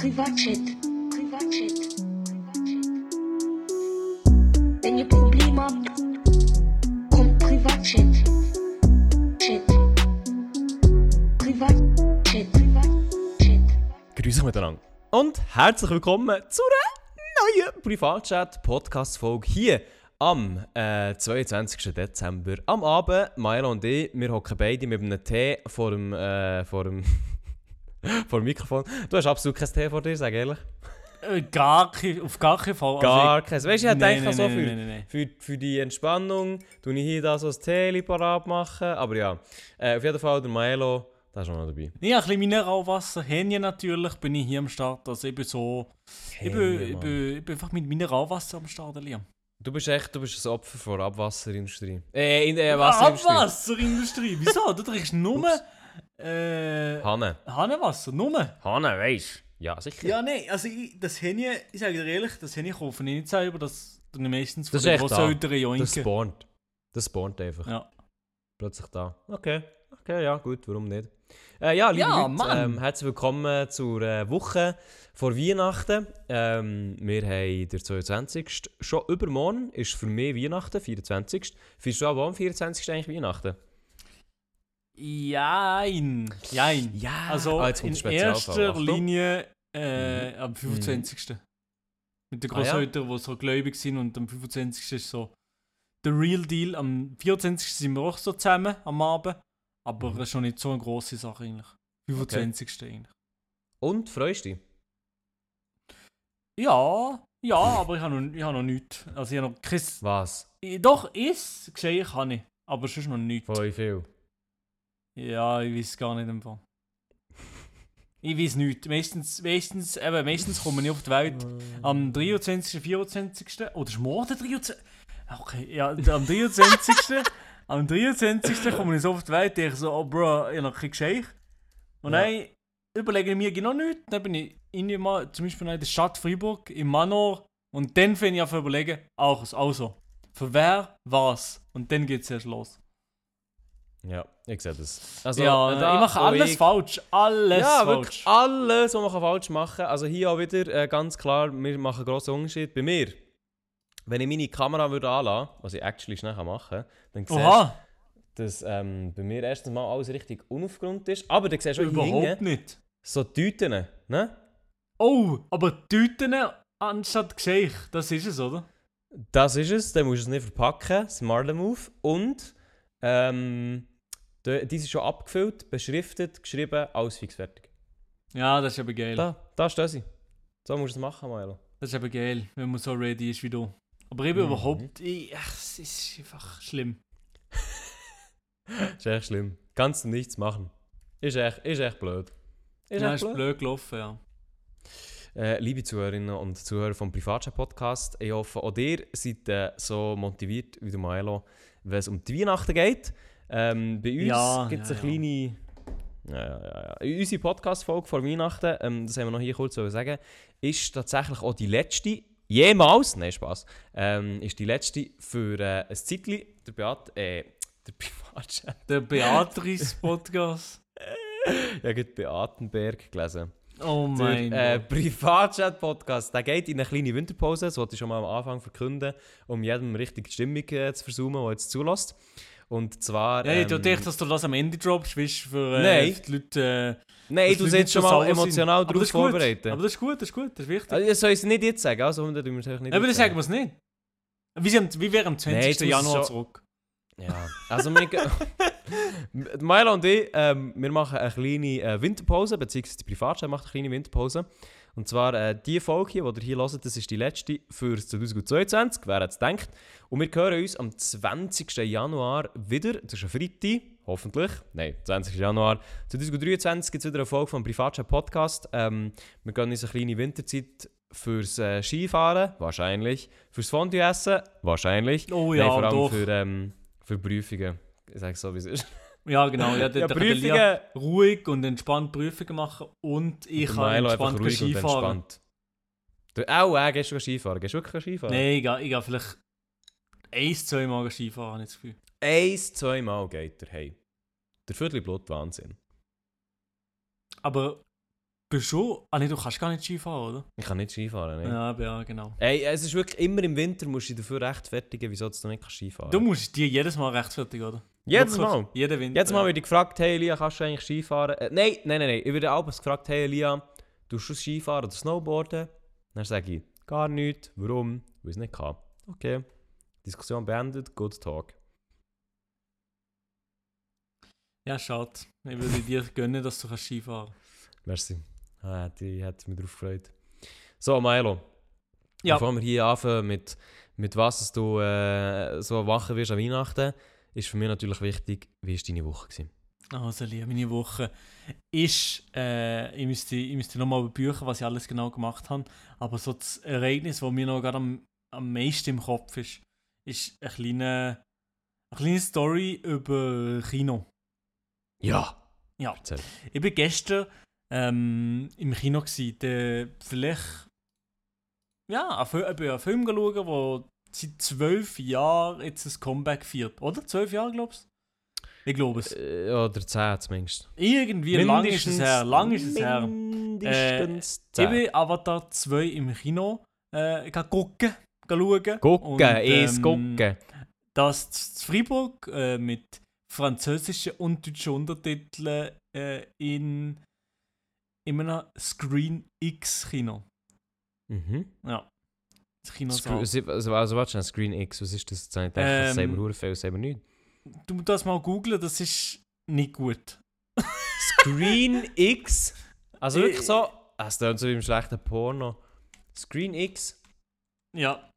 Privatchat. Privatchat. Wenn ihr Probleme habt, kommt Privatchat. Chat. Privatchat. Privatchat. Grüße miteinander. Und herzlich willkommen zu einer neuen Privatchat-Podcast-Folge hier am äh, 22. Dezember. Am Abend, Maela und ich, wir hocken beide mit einem Tee vor dem, äh, vor dem, vor dem Mikrofon. Du hast absolut kein Tee vor dir, sag ehrlich. Äh, Gar kein, auf gar keinen Fall. Gar keins. Weißt du, ich Nein, denke nein, so nein, für, nein. Für, für die Entspannung, tue ich hier da so ein Tee parat machen. Aber ja, äh, auf jeden Fall der Maelo, der ist noch dabei. Habe ein bisschen Mineralwasser. Hähnchen natürlich bin ich hier am Start. Also ich bin so... Ich bin, Hähnchen, ich, bin, ich bin einfach mit Mineralwasser am Start, Liam. Du bist echt, du bist ein Opfer von Abwasserindustrie. Äh, in der Wasserindustrie. Abwasserindustrie. Wieso? Du trinkst nur... Äh, Hanne. Hahnenwasser. Nur. Hanne, weisst Ja, sicher. Ja, nein. Also ich, das Hähnchen... Ich sage dir ehrlich, das Hähnchen kaufe ich nicht selber. Das ich meistens von Das den. Großeltern Das joinken. spawnt. Das spawnt einfach. Ja. Plötzlich da. Okay. Okay, ja, gut, warum nicht? Äh, ja, liebe Ja, Leute, Mann. ähm, herzlich willkommen zur äh, Woche vor Weihnachten. Ähm, wir haben den 22. Schon übermorgen ist für mich Weihnachten, 24. Findest du auch am 24. eigentlich Weihnachten? Jein. Jein. Ja. Also Ah, in erster. Linie äh, am 25. Mit den Ah, ja? Großeltern, die so gläubig sind und am 25. ist so der Real Deal. Am 24. sind wir auch so zusammen am Abend. Aber Mhm. das ist schon nicht so eine grosse Sache eigentlich. 25. eigentlich. Und, freust du dich? Ja, ja, aber ich habe noch, ich hab noch nichts. Also ich habe noch kein... Was? Doch, ist geschehen kann ich. Aber sonst noch nichts. Wie viel? Ja, ich weiß gar nicht im Fall. Ich weiß nicht. Meistens, meistens, eben, meistens komme ich auf die Welt am 23., 24. Oder ist morgen der 23. Okay, ja, am 23. am 23. komme ich so auf die Welt, denke so, oh Bro, ich noch kein Geschenk. Und Ja. dann überlege ich mir genau nichts. Dann bin ich mal, zum Beispiel in der Stadt Freiburg, im Manor. Und dann fange ich an zu überlegen, auch also, für wer, was. Und dann geht es erst los. Ja, ich sehe das. Also, ja, da- ich mache alles ich- falsch. Alles Ja, falsch. wirklich alles, was man falsch machen kann. Also hier auch wieder äh, ganz klar, wir machen einen grossen Unterschied. Bei mir, wenn ich meine Kamera würde anlassen, was ich actually schnell machen kann, dann siehst du, Oha, dass ähm, bei mir erstens mal alles richtig unaufgeräumt ist. Aber dann siehst du überhaupt hinten nicht. so Tüten, ne? Oh, aber Tüten anstatt Geschenk, das ist es, oder? Das ist es, dann musst du es nicht verpacken, smarter Move. Und ähm, die, sind schon abgefüllt, beschriftet, geschrieben, alles fix fertig. Ja, das ist aber geil. Da, da stehen sie. So musst du es machen, Maelo. Das ist aber geil, wenn man so ready ist wie du. Aber ich bin Mhm. überhaupt. Ich, ach, es ist einfach schlimm. Ist echt schlimm. Kannst du nichts machen. Ist echt, ist echt blöd. Ist ja, echt ist blöd. blöd gelaufen, ja. Äh, liebe Zuhörerinnen und Zuhörer vom Privatchat Podcast, ich hoffe, auch ihr seid äh, so motiviert wie du, Maelo, wenn es um die Weihnachten geht. Ähm, bei uns Ja, gibt es ja, eine kleine. Ja, ja, ja, ja. Unsere Podcast-Folge vor Weihnachten, ähm, das haben wir noch hier kurz zu sagen, ist tatsächlich auch die letzte, jemals, nein, Spaß, ähm, ist die letzte für äh, ein Zeitchen, der Beat, äh, der Privatchat. Der Beatrice-Podcast. Ich habe Beatenberg gelesen. Oh mein Der äh. Privatchat-Podcast, der geht in eine kleine Winterpause, das wollte ich schon mal am Anfang verkünden, um jedem richtig die Stimmung äh, zu versuchen, der jetzt zulässt. Und zwar... Ich ähm, dachte, dass du das am Ende droppst, weißt du, für äh, Nein. die Leute. Äh, Nein, du sollst schon mal emotional darauf vorbereiten. Aber das ist gut, das ist gut, das ist wichtig. Also, ich soll es nicht jetzt sagen, also wir nicht Aber das sagen wir es nicht. Wie, sind, wie wäre am 20. Nein, Januar schon- zurück? Ja, also wir... Milo und ich, ähm, wir machen eine kleine äh, Winterpause, beziehungsweise die Privatchat macht eine kleine Winterpause. Und zwar äh, die Folge hier, die ihr hier hört, das ist die letzte für 2022, wer hätte es gedacht. Und wir hören uns am 20. Januar wieder, das ist ein Freitag, hoffentlich, nein, 20. Januar 2023 gibt es wieder eine Folge vom Privatchat Podcast. Ähm, wir gehen uns eine kleine Winterzeit fürs äh, Skifahren, wahrscheinlich, fürs Fondue essen, wahrscheinlich. Oh Nein, ja, vor allem doch. für, ähm, für Prüfungen. Ich sage so, wie es ist. Ja, genau. Ja, der, Ja, Prüfungen. ruhig und entspannt Prüfungen machen und ich Der kann entspannt ruhig und Skifahren. entspannt. Du, auch, äh, gehst du Skifahren? Gehst du wirklich Skifahren? Nein, ich gehe, ich gehe vielleicht ein, zwei Mal Skifahren, habe ich das Gefühl. Eins, zweimal geht er hey. Der Viertelblut Wahnsinn. Aber bist schon... Ah nee, du kannst gar nicht Skifahren, oder? Ich kann nicht Skifahren, ne? Ja, ja, genau. Ey, es ist wirklich immer im Winter, musst du dich dafür rechtfertigen, wieso du nicht kannst Skifahren Du musst dir jedes Mal rechtfertigen, oder? Jedes. Mal. Jeden Winter. Jetzt mal werde ich gefragt, hey Elia, kannst du eigentlich Skifahren? Äh, nein, nein, nein, nein. Ich werde abends gefragt, hey Elia, du du Skifahren oder Snowboarden? Dann sage ich, gar nicht. Warum? Weil ich es nicht kann. Okay. Diskussion beendet, good talk. Ja, schade. Ich würde dir gönnen, dass du kannst Skifahren Merci. Ah, die hat mich darauf gefreut. So, Milo. Ja. Bevor wir hier anfangen mit, mit was du äh, so machen wirst an Weihnachten, ist für mich natürlich wichtig, wie war deine Woche? Gewesen? Also, liebe, meine Woche ist, äh, ich müsste, ich müsste nochmal überbüchen, was ich alles genau gemacht habe, aber so das Ereignis, das mir noch gerade am, am meisten im Kopf ist, ist eine kleine, eine kleine Story über Kino. Ja. Ja. Erzähl. Ich war gestern ähm, im Kino. Gewesen, der vielleicht. Ja, einen ich Film schauen, der seit zwölf Jahren jetzt ein Comeback feiert. Oder? Zwölf Jahre, glaubst du? Ich glaube es. Äh, oder 10 zumindest. Irgendwie lang ist es her. Lang ist es her. Mindestens Ich 10. bin Avatar 2 im Kino äh, gehen gucken, gehen schauen. Gucken, es ähm, gucken. Das zu Freiburg äh, mit französischen und deutschen Untertiteln äh, in, in einem Screen X Kino. Mhm. Ja. Das Kino also, also warte schnell, Screen X, was ist das? Jetzt habe ich gedacht, das Ähm, verdammt viel, das wir nicht. Du musst das mal googlen, das ist nicht gut. Screen X? Also Äh, wirklich so, ah, es klingt so wie im schlechten Porno. Screen X? Ja.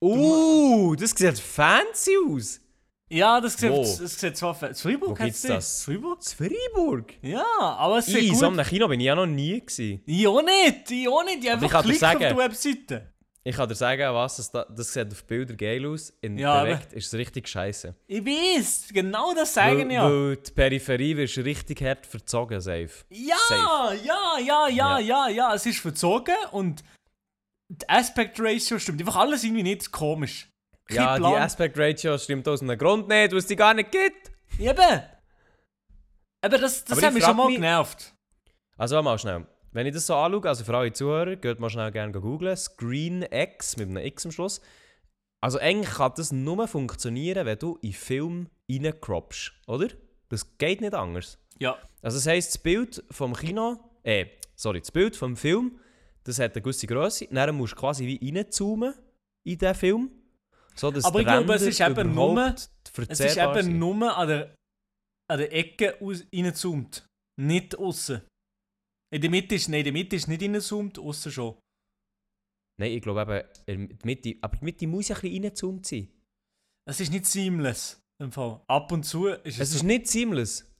Uh, das sieht fancy aus. Ja, das sieht, das zwar fe- zu Freiburg die. das? Freiburg? Das Freiburg? Ja, aber es sieht In so einem Kino bin ich ja noch nie gewesen. Ich auch nicht, ich auch nicht. Ich Aber einfach klicken auf die Webseite. Ich kann dir sagen, was es da, das sieht auf Bildern geil aus. In Ja, direkt ist es richtig scheiße. Ich weiß, genau das sagen ja. Weil die Peripherie wirst richtig hart verzogen, safe. Ja, Safe. ja, ja, ja, Ja. ja, ja, es ist verzogen und die Aspect Ratio stimmt. Einfach alles irgendwie nicht komisch. Ja, die Plan. Aspect Ratio stimmt aus einem Grund nicht, weil es die gar nicht gibt. Eben. Aber das, das Aber hat ich mich schon mal mich- genervt. Also mal schnell. Wenn ich das so anschaue, also für alle Zuhörer, geht mal schnell gerne googlen. Screen X mit einem X am Schluss. Also eigentlich kann das nur funktionieren, wenn du in Film reinkroppst, oder? Das geht nicht anders. Ja. Also das heisst, das Bild vom Kino, äh, sorry, das Bild vom Film, das hat eine gewisse Größe. Dann musst du quasi wie reinzoomen in diesen Film. So, dass Aber ich glaube, es ist eben nur- Es ist eben nur an der, an der Ecke reingezoomt. Nicht außen. In der Mitte ist, nein, in der Mitte ist nicht reingezoomt, außen schon. Nein, ich glaube eben, in die Mitte, aber die Mitte muss ja ein bisschen reingezoomt sein. Es ist nicht seamless. Im Fall. Ab und zu ist es, Es ist nicht seamless.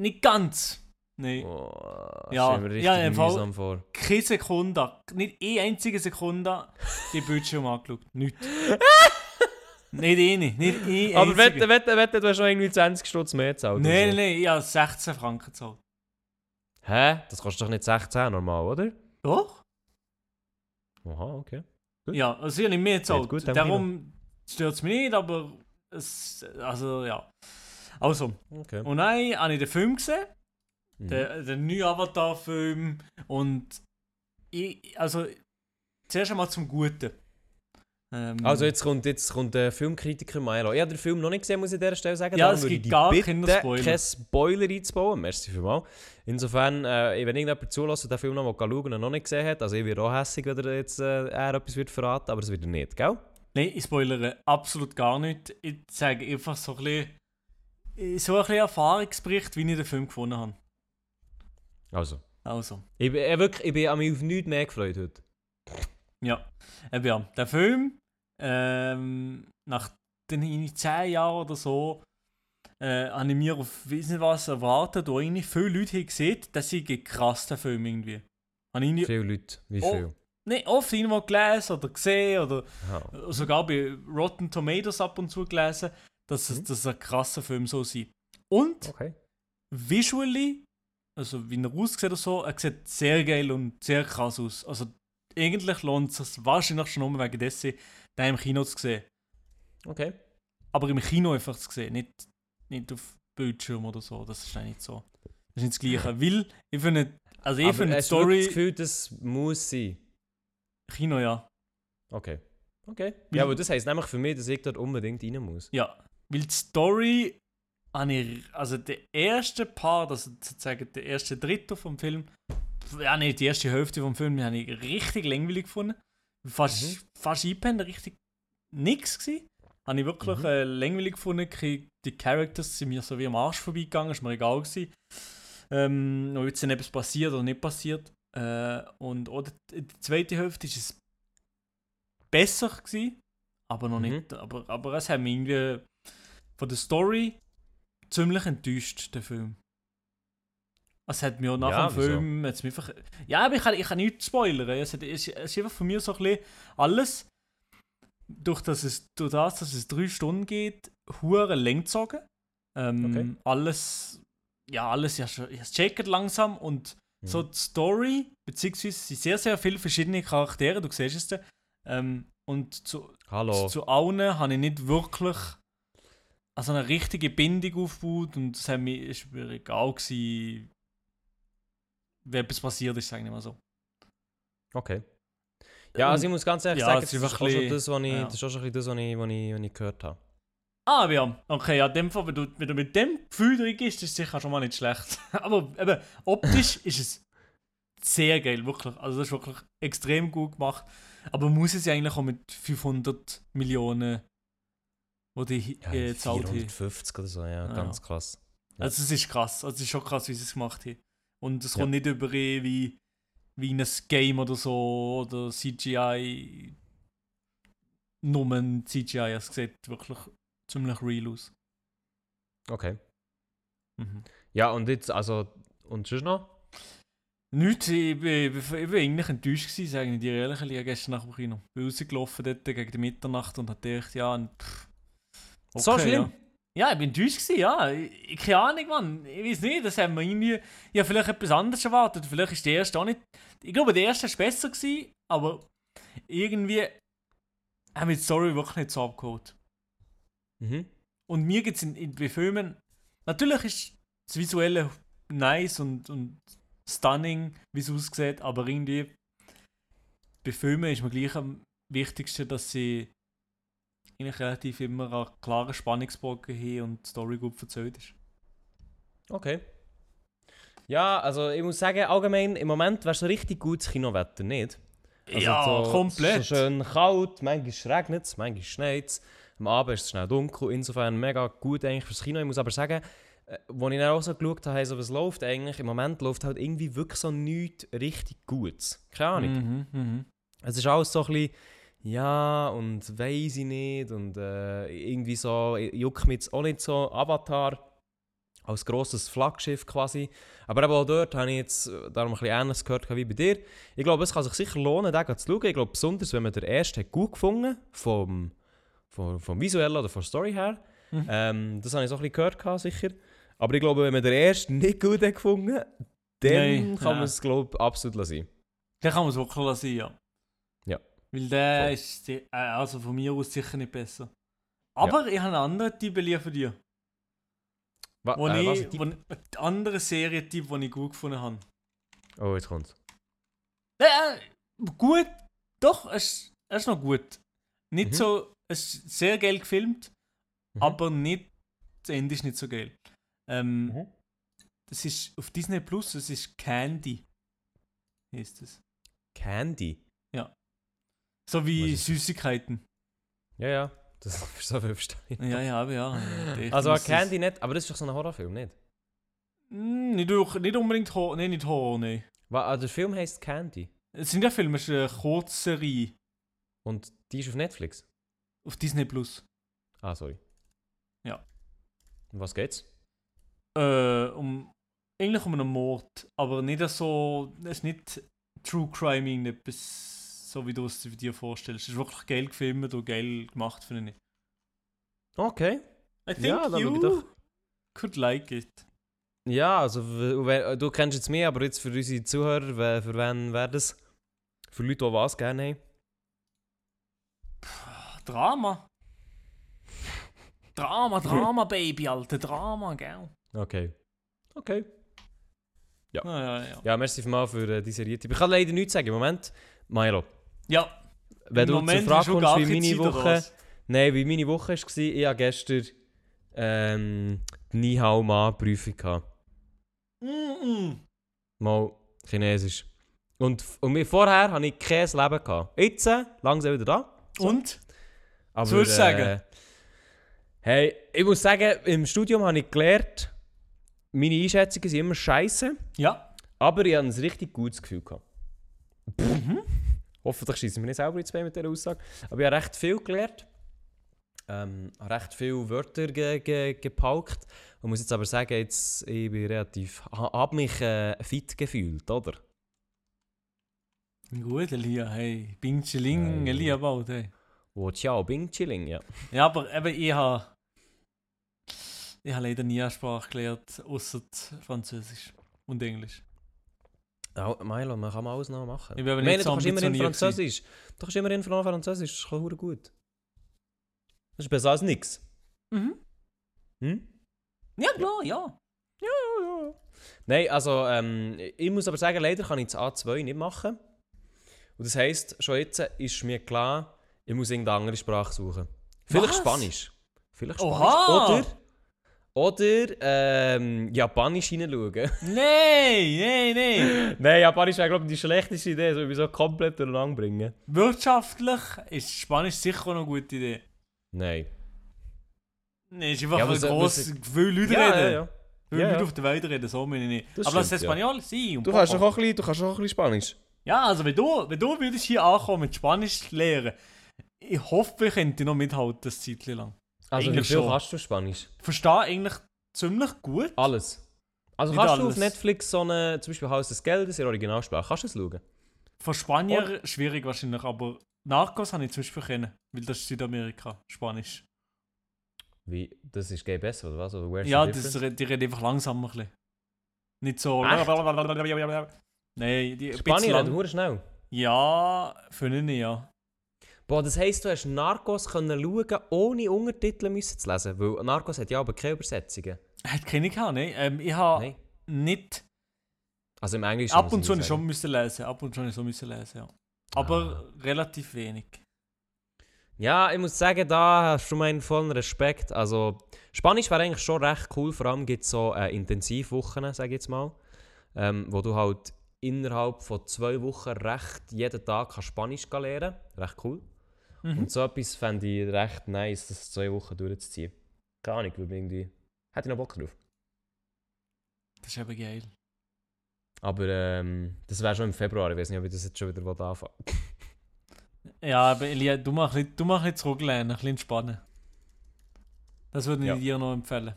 nicht ganz. Nein. Oh, Ja, ja, im Fall- vor. keine Sekunde, nicht eine einzige Sekunde die Bildschirm angeschaut. Nicht. nicht eine, nicht eine Aber wette, wette, wette, du hast schon irgendwie 20 Stutz mehr gezahlt. Nein, so. nein, nein, ich habe 16 Franken gezahlt. Hä? Das kostet doch nicht 16 normal, oder? Doch? Aha, okay. Gut. Ja, also ich habe nicht mehr gezahlt. gut Darum stört es mich nicht, aber es, also ja. Also, okay. und dann habe ich den Film gesehen, Mhm. den, den neuen Avatar-Film und ich, also zuerst einmal zum Guten. Ähm, Also jetzt kommt, jetzt kommt der Filmkritiker Milo. Ich habe den Film noch nicht gesehen, muss ich an dieser Stelle sagen. Ja, es gibt ich gar keine Spoiler. keinen Spoiler einzubauen. Merci vielmals. Insofern, äh, wenn irgendjemand zulässt und den Film noch mal schauen und noch nicht gesehen hat, also ich wäre auch hässlich, wenn er jetzt äh, er etwas wird verraten, aber das wird er nicht, gell? Nein, ich spoilere absolut gar nicht. Ich sage einfach so ein bisschen, so ein bisschen Erfahrungsbericht, wie ich den Film gefunden habe. Also. Also, Ich, bin- äh, wirklich, ich bin an mich auf nichts mehr gefreut heute. ja. Eben ja, der Film, ähm, nach den 10 Jahren oder so, äh, habe ich mir auf nicht was erwartet, wo irgendwie viele Leute haben gesehen, dass ich krass der Film irgendwie. Habe ich Viele Leute. Wie Oh. viel? nicht oft irgendwo gelesen oder gesehen oder Aha. sogar bei Rotten Tomatoes ab und zu gelesen, dass es Mhm. dass ein krasser Film so sein. Und Okay. visually, also wie er aussieht oder so, er sieht sehr geil und sehr krass aus. Also eigentlich lohnt es sich wahrscheinlich schon nur wegen dessen, den im Kino zu sehen. Okay. Aber im Kino einfach zu sehen, nicht, nicht auf Bildschirm oder so. Das ist eigentlich nicht so. Das ist nicht das Gleiche. Weil ich finde, Also ich finde hast du wirklich das Story... Gefühl, das muss sein? Kino, ja. Okay. Okay. Weil- Ja, aber das heisst nämlich für mich, dass ich dort unbedingt rein muss. Ja. Weil die Story... ich- Also der erste Part, also sozusagen der erste Drittel vom Film... Ja, nicht die erste Hälfte vom Film, die habe ich richtig langweilig gefunden. Fast, Mhm. fast eingepennt, richtig nix gsi. Habe ich wirklich Mhm. äh, langweilig gefunden. Die Characters sind mir so wie am Arsch vorbeigegangen, ist mir egal gewesen. Ähm, ob jetzt etwas passiert oder nicht passiert. Äh, und oder die die zweite Hälfte ist es besser gewesen, aber noch Mhm. nicht. Aber, aber es hat mich irgendwie von der Story ziemlich enttäuscht, der Film. Es hat mir auch nach Ja, dem? Film hat's mich einfach. Ja, aber ich kann, ich kann nichts spoilern. Es, hat, es, es ist einfach von mir so ein bisschen alles, durch, dass es, durch das, dass es drei Stunden geht, hure lang gezogen. Ähm, Okay. Alles, ja, alles, ja, es checkt langsam und Mhm. so die Story, beziehungsweise sind sehr, sehr viele verschiedene Charaktere, du siehst es dann. Ähm, und zu, Hallo. zu allen habe ich nicht wirklich also eine richtige Bindung aufgebaut und es hat ist mir egal gewesen, wie etwas passiert ist, sagen wir mal so. Okay. Ja, also ich muss ganz ehrlich Ja, sagen, das ist auch schon das, was ich, ja. das ist auch schon ein bisschen das, was ich, was ich, was ich gehört habe. Ah, ja, okay, ja, dem Fall, wenn du, wenn du mit dem Gefühl drin bist, ist es sicher schon mal nicht schlecht. Aber eben, optisch ist es sehr geil, wirklich. Also das ist wirklich extrem gut gemacht. Aber muss es ja eigentlich auch mit 500 Millionen, wo die Ja, äh, zahlt haben. 450 oder so, ja, Ja. ganz krass. Also es ist krass, also es ist schon krass, wie sie es gemacht haben. Und es Ja. kommt nicht über eh wie, wie in ein Game oder so oder CGI. Nur ein CGI, es sieht wirklich ziemlich real aus. Okay. Mhm. Ja, und jetzt, also, und sonst noch? Nichts, ich ich ich bin eigentlich enttäuscht gewesen, sagen die ehrlich, ich gestern nach dem Kino. Ich bin rausgelaufen dort gegen die Mitternacht und hab gedacht, ja, und pff, So schlimm? Ja. Ja, ich bin enttäuscht gewesen, ja. Ich, keine Ahnung, Mann. Ich weiß nicht, das haben wir irgendwie, ich habe vielleicht etwas anderes erwartet. Vielleicht ist der erste auch nicht, ich glaube, der erste war besser gewesen, aber irgendwie haben wir die Story wirklich nicht so abgeholt. Mhm. Und mir geht es in, in bei Filmen. Natürlich ist das Visuelle nice und, und stunning, wie es aussieht, aber irgendwie bei Filmen ist mir gleich am wichtigsten, dass sie eigentlich relativ immer einen klaren Spannungsbogen haben und die Story gut erzählt ist. Okay. Ja, also ich muss sagen, allgemein, im Moment wäre es richtig gutes Kinowetter, nicht? Also ja, so, komplett. So schön kalt, manchmal regnet es, manchmal schneit es. Am Abend ist es schnell dunkel, insofern mega gut eigentlich fürs Kino. Ich muss aber sagen, äh, als ich dann auch so geschaut habe, so, was läuft eigentlich, im Moment läuft halt irgendwie wirklich so nichts richtig Gutes. Keine Ahnung. Mhm, mhm. Es ist alles so ein bisschen, ja, und weiß ich nicht, und äh, irgendwie so, juckt mich jetzt auch nicht so, Avatar als grosses Flaggschiff quasi. Aber eben auch dort habe ich jetzt äh, darum ein bisschen Ähnliches gehört wie bei dir. Ich glaube, es kann sich sicher lohnen, den zu schauen. Ich glaube, besonders, wenn man den ersten gut gefunden vom, vom, vom Visuellen oder von Story her. Mhm. Ähm, das habe ich so ein bisschen gehört, gehabt, sicher. Aber ich glaube, wenn man den ersten nicht gut hat gefunden dann Nein, kann man es, glaube ich, absolut lassen. Den kann man es wirklich lassen, ja. Ja. Weil der Voll. ist äh, also von mir aus sicher nicht besser. Aber ich habe einen anderen Tipp für dich. Wa Wo äh, was, ich, wo, einen anderen Serientipp, den ich gut gefunden habe. Oh, jetzt kommt's. Ja, äh, gut. Doch, es, ist- es ist noch gut. Nicht Mhm. so, es ist sehr geil gefilmt, Mhm. aber nicht, das Ende ist nicht so geil. Ähm, Mhm. Das ist auf Disney Plus, es ist Candy. Heißt es. Candy. So wie Was? Süßigkeiten. Ja, ja. Das ist so viel verstehen. Ja, ja, aber ja. Ich Also Candy nicht, aber das ist doch so ein Horrorfilm, nicht? Mm, Nicht, durch, nicht unbedingt Horror, nein, nicht Horror, nein. Wa- ah, der Film heißt Candy. Es sind ja Filme, es ist eine Kurzserie Und die ist auf Netflix. auf Disney Plus. Ah, sorry. Ja. Um was geht's? Äh, um, eigentlich um einen Mord, aber nicht so, es ist nicht True Crime irgendetwas, so wie du es dir vorstellst. Es ist wirklich geil gefilmt und geil gemacht, finde ich. Okay. I think Ja, dann you doch. could like it. Ja, also du kennst jetzt mehr, aber jetzt für unsere Zuhörer, für wen wäre das? Für Leute, die was gerne haben? Drama. Drama, Drama, Baby, Alter, Drama, gell? Okay. Okay. Ja. Ah, ja, ja. Ja, merci mal für äh, die Serie. Ich kann leider nichts sagen. Moment, Milo, ja. wenn im du Moment zur Frage kommst, wie meine Zeit, Woche... Nein, wie meine Woche war, ich hatte gestern ähm, die Nihao Ma-Prüfung. gehabt. Mm -mm. Mal Chinesisch. Und, und vorher hatte ich kein Leben. Gehabt. Jetzt, äh, langsam wieder da. Und? Aber, Was würdest du sagen? Äh, hey, ich muss sagen, im Studium habe ich gelernt, meine Einschätzungen sind immer scheiße, Ja. aber ich habe ein richtig gutes Gefühl gehabt. Mhm. Hoffentlich schießen wir nicht selber ins Bein mit dieser Aussage. Aber ich habe recht viel gelernt. Ähm, habe recht viele Wörter ge ge gepaukt. Und muss jetzt aber sagen, jetzt, ich bin relativ... ha- habe mich äh, fit gefühlt, oder? Gut, Elia, hey. Bing Chiling, Hey. Elia baut, hey. Wo ciao, Bing Chilling, ja. Ja, aber eben, ich habe. Ich habe leider nie eine Sprache gelernt, außer Französisch und Englisch. Ja, Milo, man kann mal alles noch machen. Ich meine, du kannst immerhin ambitioniert Französisch. Du kannst immerhin Französisch, das ist verdammt gut. Das ist besser als nichts. Mhm. Hm? Ja, klar, ja. Nein, also ähm, ich muss aber sagen, leider kann ich das A2 nicht machen. Und das heisst, schon jetzt ist mir klar, ich muss irgendeine andere Sprache suchen. Vielleicht Was? Spanisch. Vielleicht Spanisch. Oha! Oder, oder ähm, Japanisch hineinschauen. Nein, nein, nein. Nein, Japanisch wäre glaube ich die schlechteste Idee, wie so komplett durcheinander bringen. Wirtschaftlich ist Spanisch sicher auch eine gute Idee. Nein. Nein, ist einfach Ja, ein grosses, viele Leute Ja, reden. ja, ja. Viele Ja, Leute ja. auf der Welt reden, so meine ich nicht. Das Aber stimmt, ja. Espanol sein. und Du kannst, auch ein bisschen, du kannst auch ein bisschen Spanisch. Ja, also wenn du, wenn du würdest hier ankommen mit Spanisch lernen, ich hoffe, ich könnte noch mithalten, das Zeitchen lang. Also wie viel schon. kannst du Spanisch? Ich verstehe eigentlich ziemlich gut. Alles. Also Nicht kannst du alles. auf Netflix so eine, zum Beispiel Haus des Geldes in Originalsprache, kannst du es schauen? Von Spanier schwierig wahrscheinlich, aber Narcos habe ich zum Beispiel kennen, weil das ist Südamerika, Spanisch. Wie, das ist gay besser, oder was? Oder where's Ja, das, difference? re- die reden einfach langsamer ein bisschen. Nicht so... Echt? Nein, die... ein Spanier bisschen lang- hure schnell. Ja, finde ich ja. Boah, das heisst, du hast Narcos können schauen, ohne Untertitel müssen zu lesen, weil Narcos hat ja aber keine Übersetzungen. Hat keine gehabt, ne? Ähm, ich habe Nein. nicht... Also im Englischen Ab und ich zu nicht sagen. schon müssen lesen, ab und zu so müssen lesen, ja. Aber relativ wenig. Ja, ich muss sagen, da hast du meinen vollen Respekt. Also, Spanisch wäre eigentlich schon recht cool, vor allem gibt es so äh, Intensivwochen, sage ich jetzt mal, ähm, wo du halt innerhalb von zwei Wochen recht jeden Tag kannst Spanisch lernen Recht cool. Mhm. Und so etwas fände ich recht nice, das zwei Wochen durchzuziehen. Keine Ahnung, weil irgendwie... Hätte ich noch Bock drauf. Das ist eben geil. Aber ähm, das wäre schon im Februar, ich weiß nicht, ob ich das jetzt schon wieder anfangen. Ja, aber Elia, du machst ein bisschen- du mach ein bisschen zurücklehnen, ein bisschen entspannen. Das würde ich Ja. dir noch empfehlen.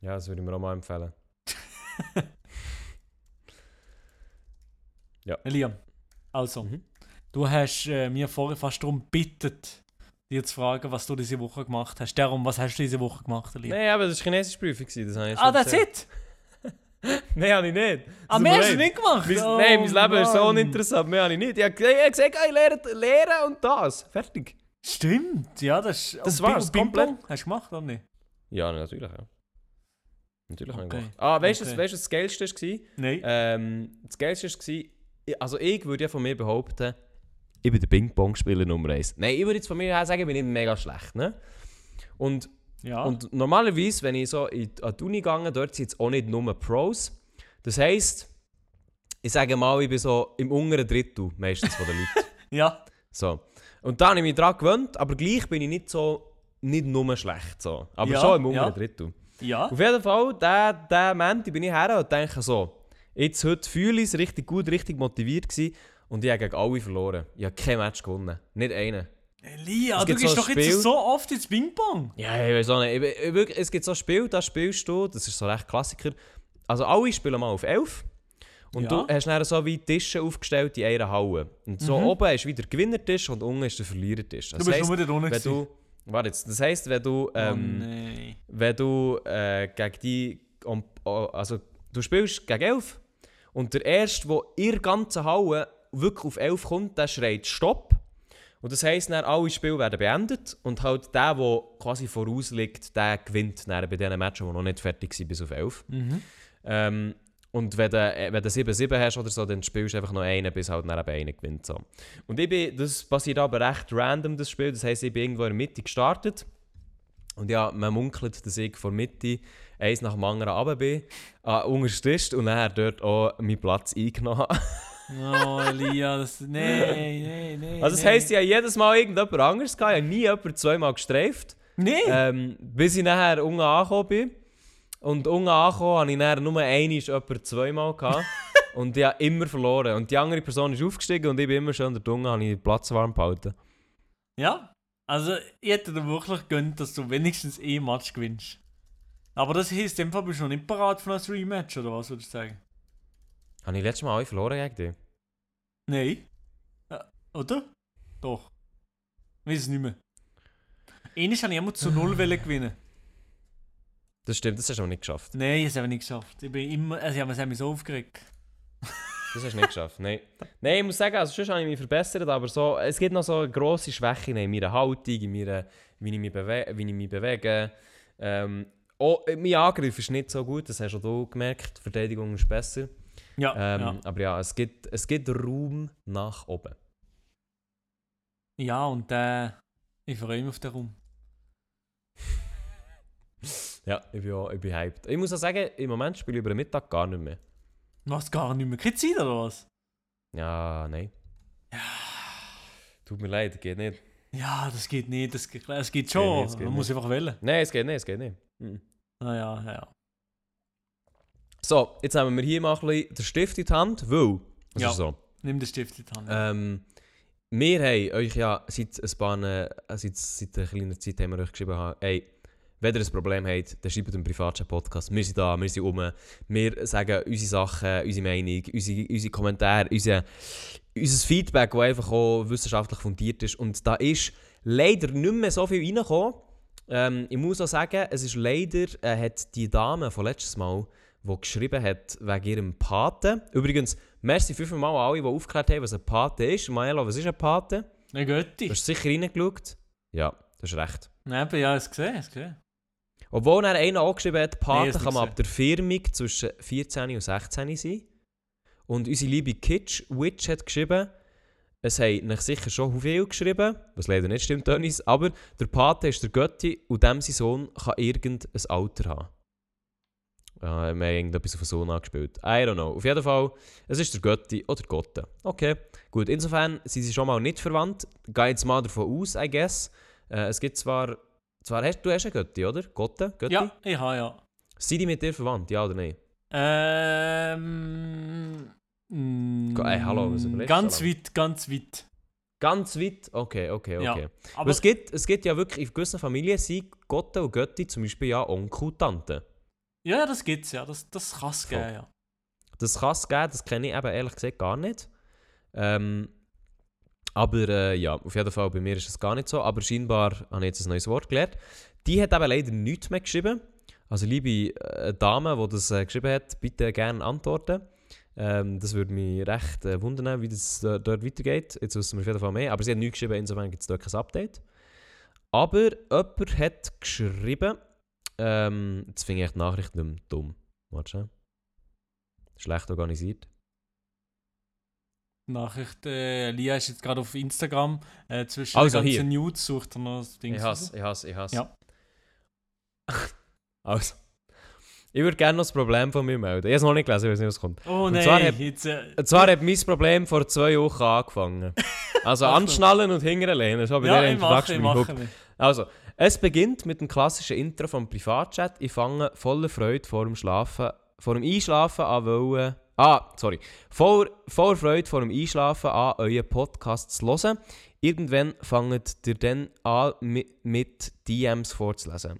Ja, das würde ich mir auch mal empfehlen. Elia, also, Mhm. Du hast äh, mir vorher fast darum gebeten, dir zu fragen, was du diese Woche gemacht hast. Darum, was hast du diese Woche gemacht, Elia? Nein, aber das war chinesische Prüfung, das habe ich ah, that's it? Nein, habe ich nicht. Ah, Tut mehr mir hast du nicht gemacht? Mein, Oh, nein, mein Leben ist so Mann. uninteressant, mehr habe ich nicht. Ich habe gesagt, ich lehre, lehre und das. Fertig. Stimmt, ja, das ist... Das war's, Ping-Pong komplett. Hast du gemacht, oder nicht? Ja, natürlich, ja. Natürlich habe ich Okay. gemacht. Ah, weißt du, Okay. du, was das Geilste war? Nein. Ähm, das Geilste war, also ich würde ja von mir behaupten, ich bin der Ping-Pong-Spieler Nummer 1. Nein, ich würde jetzt von mir her sagen, ich bin nicht mega schlecht. Ne? Und, ja. und normalerweise, wenn ich so in, an die Uni gehe, dort sind es auch nicht nur Pros. Das heisst, ich sage mal, ich bin so im unteren Drittel meistens von den Leuten. ja. So. Und da habe ich mich daran gewöhnt, aber gleich bin ich nicht so, nicht nur schlecht. So. Aber Ja, schon im unteren ja. Drittel. Ja. Auf jeden Fall, der, der Moment bin ich her und denke so, jetzt heute fühle ich es richtig gut, richtig motiviert gewesen und ich habe gegen alle verloren. Ich habe kein Match gewonnen. Nicht einen. Elia, du gehst so doch jetzt Spiel- so oft ins Ping-Pong. Ja, ich weiß auch nicht. Ich, ich, wirklich, es gibt so ein Spiel, das spielst du, das ist so recht Klassiker. Also alle spielen mal auf 11. Und Ja. du hast dann so wie Tische aufgestellt in einer Halle. Und so Mhm. oben ist wieder der Gewinnertisch und unten ist der Verlierertisch. Du Das bist heisst, nur unten. wenn du... Warte jetzt, das heisst, wenn du... Ähm, oh wenn du äh, gegen die. um- oh, Also, du spielst gegen 11 und der Erste, der in der ganzen Halle wirklich auf 11 kommt, der schreit Stopp. Und das heisst, dann alle Spiele werden beendet und halt der, der quasi vorausliegt, der gewinnt dann bei diesen Matchen, die noch nicht fertig sind, bis auf 11. Mhm. Ähm, Und wenn du, äh, wenn du 7-7 hast oder so, dann spielst du einfach noch einen, bis halt neben einen gewinnt. So. Und ich bin, das passiert aber recht random, das Spiel. Das heisst, ich bin irgendwo in der Mitte gestartet. Und ja, man munkelt, dass ich vor Mitte eins nach dem anderen runter bin, äh, unterstützt und dann dort auch meinen Platz eingenommen habe. Oh, Elia, das. Nee, nee, nee. Also das nee. heisst, ich habe jedes Mal irgendjemand anderes gehabt, ich habe nie jemand zweimal gestreift. Nee! Ähm, bis ich nachher unten angekommen bin. Und unten angekommen habe ich nachher nur einmal jemand zweimal gehabt. und ich habe immer verloren. Und die andere Person ist aufgestiegen und ich bin immer schön der Dunge, habe ich den Platz warm behalten. Ja, also ich hätte dir wirklich gönnt, dass du wenigstens ein Match gewinnst. Aber das heisst, in dem Fall bist du noch nicht bereit für ein Rematch, oder was würdest du sagen? Habe ich letztes Mal alle verloren gegen dich? Nein. Ja, oder? Doch. Ich weiß es nicht mehr. Einmal habe ich immer zu null gewinnen. Das stimmt, das hast du aber nicht geschafft. Nein, ich habe aber nicht geschafft. Ich bin immer, also ich habe mich so aufgeregt. Das hast du nicht geschafft, nein. Nein, ich muss sagen, also sonst habe ich mich verbessert, aber so, es gibt noch so eine grosse Schwäche in meiner Haltung, in meiner, wie, ich mich wie ich mich bewege. Ähm, oh, mein Angriff ist nicht so gut, das hast auch du gemerkt, die Verteidigung ist besser. Ja, Ähm, ja. Aber ja, es gibt, es gibt Raum nach oben. ja, und äh, ich freue mich auf den Raum. Ja, ich bin, auch, ich bin hyped. Ich muss auch sagen, im Moment spiele ich über den Mittag gar nicht mehr. Was, gar nicht mehr? Keine Zeit, oder was? Ja, nein. Tut mir leid, geht nicht. Ja, das geht nicht, das geht, es geht Geht schon. nicht, es geht Man muss einfach wählen. Nein, es geht nicht, es geht nicht. Mhm. Naja, ja, ja. So, jetzt nehmen wir hier mal ein bisschen den Stift in die Hand, weil, Ja. so, Nimm den Stift in die Hand. ähm, wir haben euch ja seit ein paar, äh, seit, seit einer kleinen Zeit haben wir euch geschrieben, hey, wenn ihr ein Problem habt, dann schreibt einen Privatchat-Podcast. Wir sind da, wir sind um, wir sagen unsere Sachen, unsere Meinung, unsere, unsere Kommentare, unser, unser Feedback, das einfach auch wissenschaftlich fundiert ist. Und da ist leider nicht mehr so viel reingekommen. Ähm, ich muss auch sagen, es ist leider, äh, hat die Dame von letztes Mal, die geschrieben hat wegen ihrem Paten. Übrigens, merci fünfmal an alle, die aufgeklärt haben, was ein Pate ist. Maelo, was ist ein Pate? Ein Götti. Du hast sicher reingeschaut. Ja, das ist recht. Eben, ja, es gesehen, es gesehen. Obwohl er einer angeschrieben hat, Nee, Paten das kann man ab der Firmung zwischen 14 und 16 sein. Und unsere liebe Kitsch Witch hat geschrieben, es haben nicht sicher schon viel geschrieben, was leider nicht stimmt, Dennis, aber der Pate ist der Götti und dem sein Sohn kann irgendein Alter haben. Ja, wir haben irgendetwas auf Sohn angespielt. I don't know. Auf jeden Fall, es ist der Götti oder Gotte. Okay, gut. Insofern sind sie schon mal nicht verwandt. Gehe jetzt mal davon aus, I guess. Äh, es gibt zwar... zwar hast, du hast einen Götti, oder? Gotte? Götti? Ja, ich habe ja. Sind die mit dir verwandt, ja oder nein? Ähm. mm, Go- ey, hallo, was überlegst Ganz so lange? weit, ganz weit. Ganz weit? Okay, okay, okay. Ja, Aber Aber es gibt, es gibt ja wirklich, in gewissen Familien sind Gotte und Götti zum Beispiel ja Onkel und Tante. Ja, das gibt's ja. Das, das kann es geben, ja. Das kann es geben, das kenne ich eben ehrlich gesagt gar nicht. Ähm, aber äh, ja, auf jeden Fall, bei mir ist es gar nicht so. Aber scheinbar habe ich jetzt ein neues Wort gelernt. Die hat eben leider nichts mehr geschrieben. Also liebe äh, Dame, die das äh, geschrieben hat, bitte gerne antworten. Ähm, das würde mich recht äh, wundern, wie das dort weitergeht. Jetzt wissen wir auf jeden Fall mehr. Aber sie hat nichts geschrieben, insofern gibt es dort kein Update. Aber jemand hat geschrieben, ähm, jetzt finde ich die Nachricht nicht mehr dumm. Warte schnell. Schlecht organisiert. Nachricht, äh, Lia ist jetzt gerade auf Instagram. Äh, zwischen Also, den ganzen hier. Nudes sucht er noch das Ding. Ich hasse, ich hasse, ich hasse. Ja. also. Ich würde gerne noch das Problem von mir melden. Ich habe es noch nicht gelesen, ich weiß nicht, was kommt. Oh Und nein, zwar hat- jetzt. Äh, Und zwar hat mein Problem vor zwei Wochen angefangen. Also anschnallen und hinterlehnen. Das habe ich ja, dir Introduction geguckt. mache. Also, es beginnt mit dem klassischen Intro vom Privatchat. Ich fange voller Freude vor dem Schlafen, vor dem Einschlafen an wollen. Ah, sorry. Voller, voller Freude vor dem Einschlafen an, euren Podcast zu hören. Irgendwann fangt ihr dann an, mit, mit DMs vorzulesen.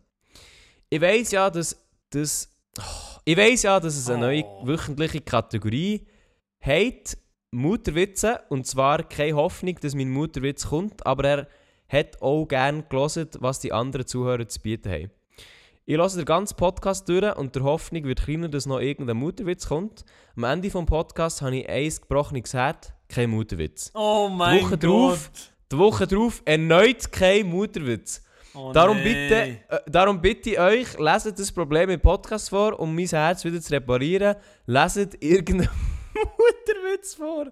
Ich weiß ja, dass, dass oh, ich weiß ja, dass es eine neue Oh. wöchentliche Kategorie hat, Mutterwitze. Und zwar keine Hoffnung, dass mein Mutterwitz kommt, aber er hat auch gerne gelesen, was die anderen Zuhörer zu bieten haben. Ich höre den ganzen Podcast durch und der Hoffnung wird kleiner, dass noch irgendein Mutterwitz kommt. Am Ende des Podcasts habe ich ein gebrochenes Herz, kein Mutterwitz. Oh mein Woche Gott. drauf. Die Woche drauf erneut kein Mutterwitz. Oh, Darum nee. bitte, äh, darum bitte ich euch, leset das Problem im Podcast vor, um mein Herz wieder zu reparieren. Leset irgendeinen Mutterwitz vor.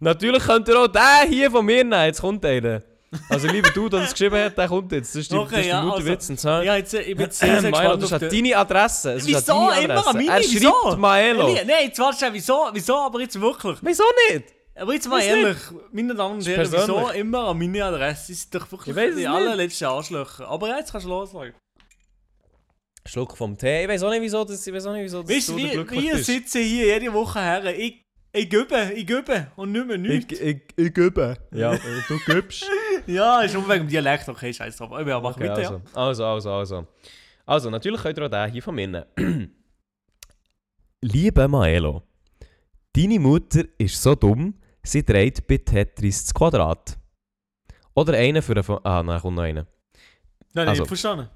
Natürlich könnt ihr auch den hier von mir nehmen. Jetzt kommt einer. Also lieber du, der es geschrieben hat, der kommt jetzt. Das ist, die, Okay, das ist ja, der Mutterwitz. also- so. Ja, jetzt, ich bin jetzt sehr, sehr Maelo, das ist den- deine Adresse. Es ist Wieso? deine Immer Adresse. an meine? Er schreibt Wieso? Maelo. Nein, jetzt warte schnell, wieso, wieso, aber jetzt wirklich. Wieso nicht? Aber jetzt mal ehrlich, meine Damen und Herren, wieso immer an meine Adresse? Das ist doch wirklich Ich die allerletzten Arschlöcher. Aber jetzt kannst du loslegen. Schluck vom Tee. Ich weiß auch nicht, wieso, das, ich weiß auch nicht, wieso das Weißt du, wie, wir sitzen hier jede Woche her, ich, ich gebe, ich gebe und nicht mehr Ich, nichts. ich, ich gebe. Ja, du gibst. Ja, ist nur wegen dem Dialekt, okay, scheiß drauf. Aber ja, mach Okay, weiter, also, also, also, also. Also, natürlich könnt ihr auch den hier von mir nehmen. Liebe Maelo, deine Mutter ist so dumm, sie dreht bei Tetris das Quadrat. Oder einen für einen... Ah, nein, kommt noch einer. ja. Nein, also- nicht verstanden.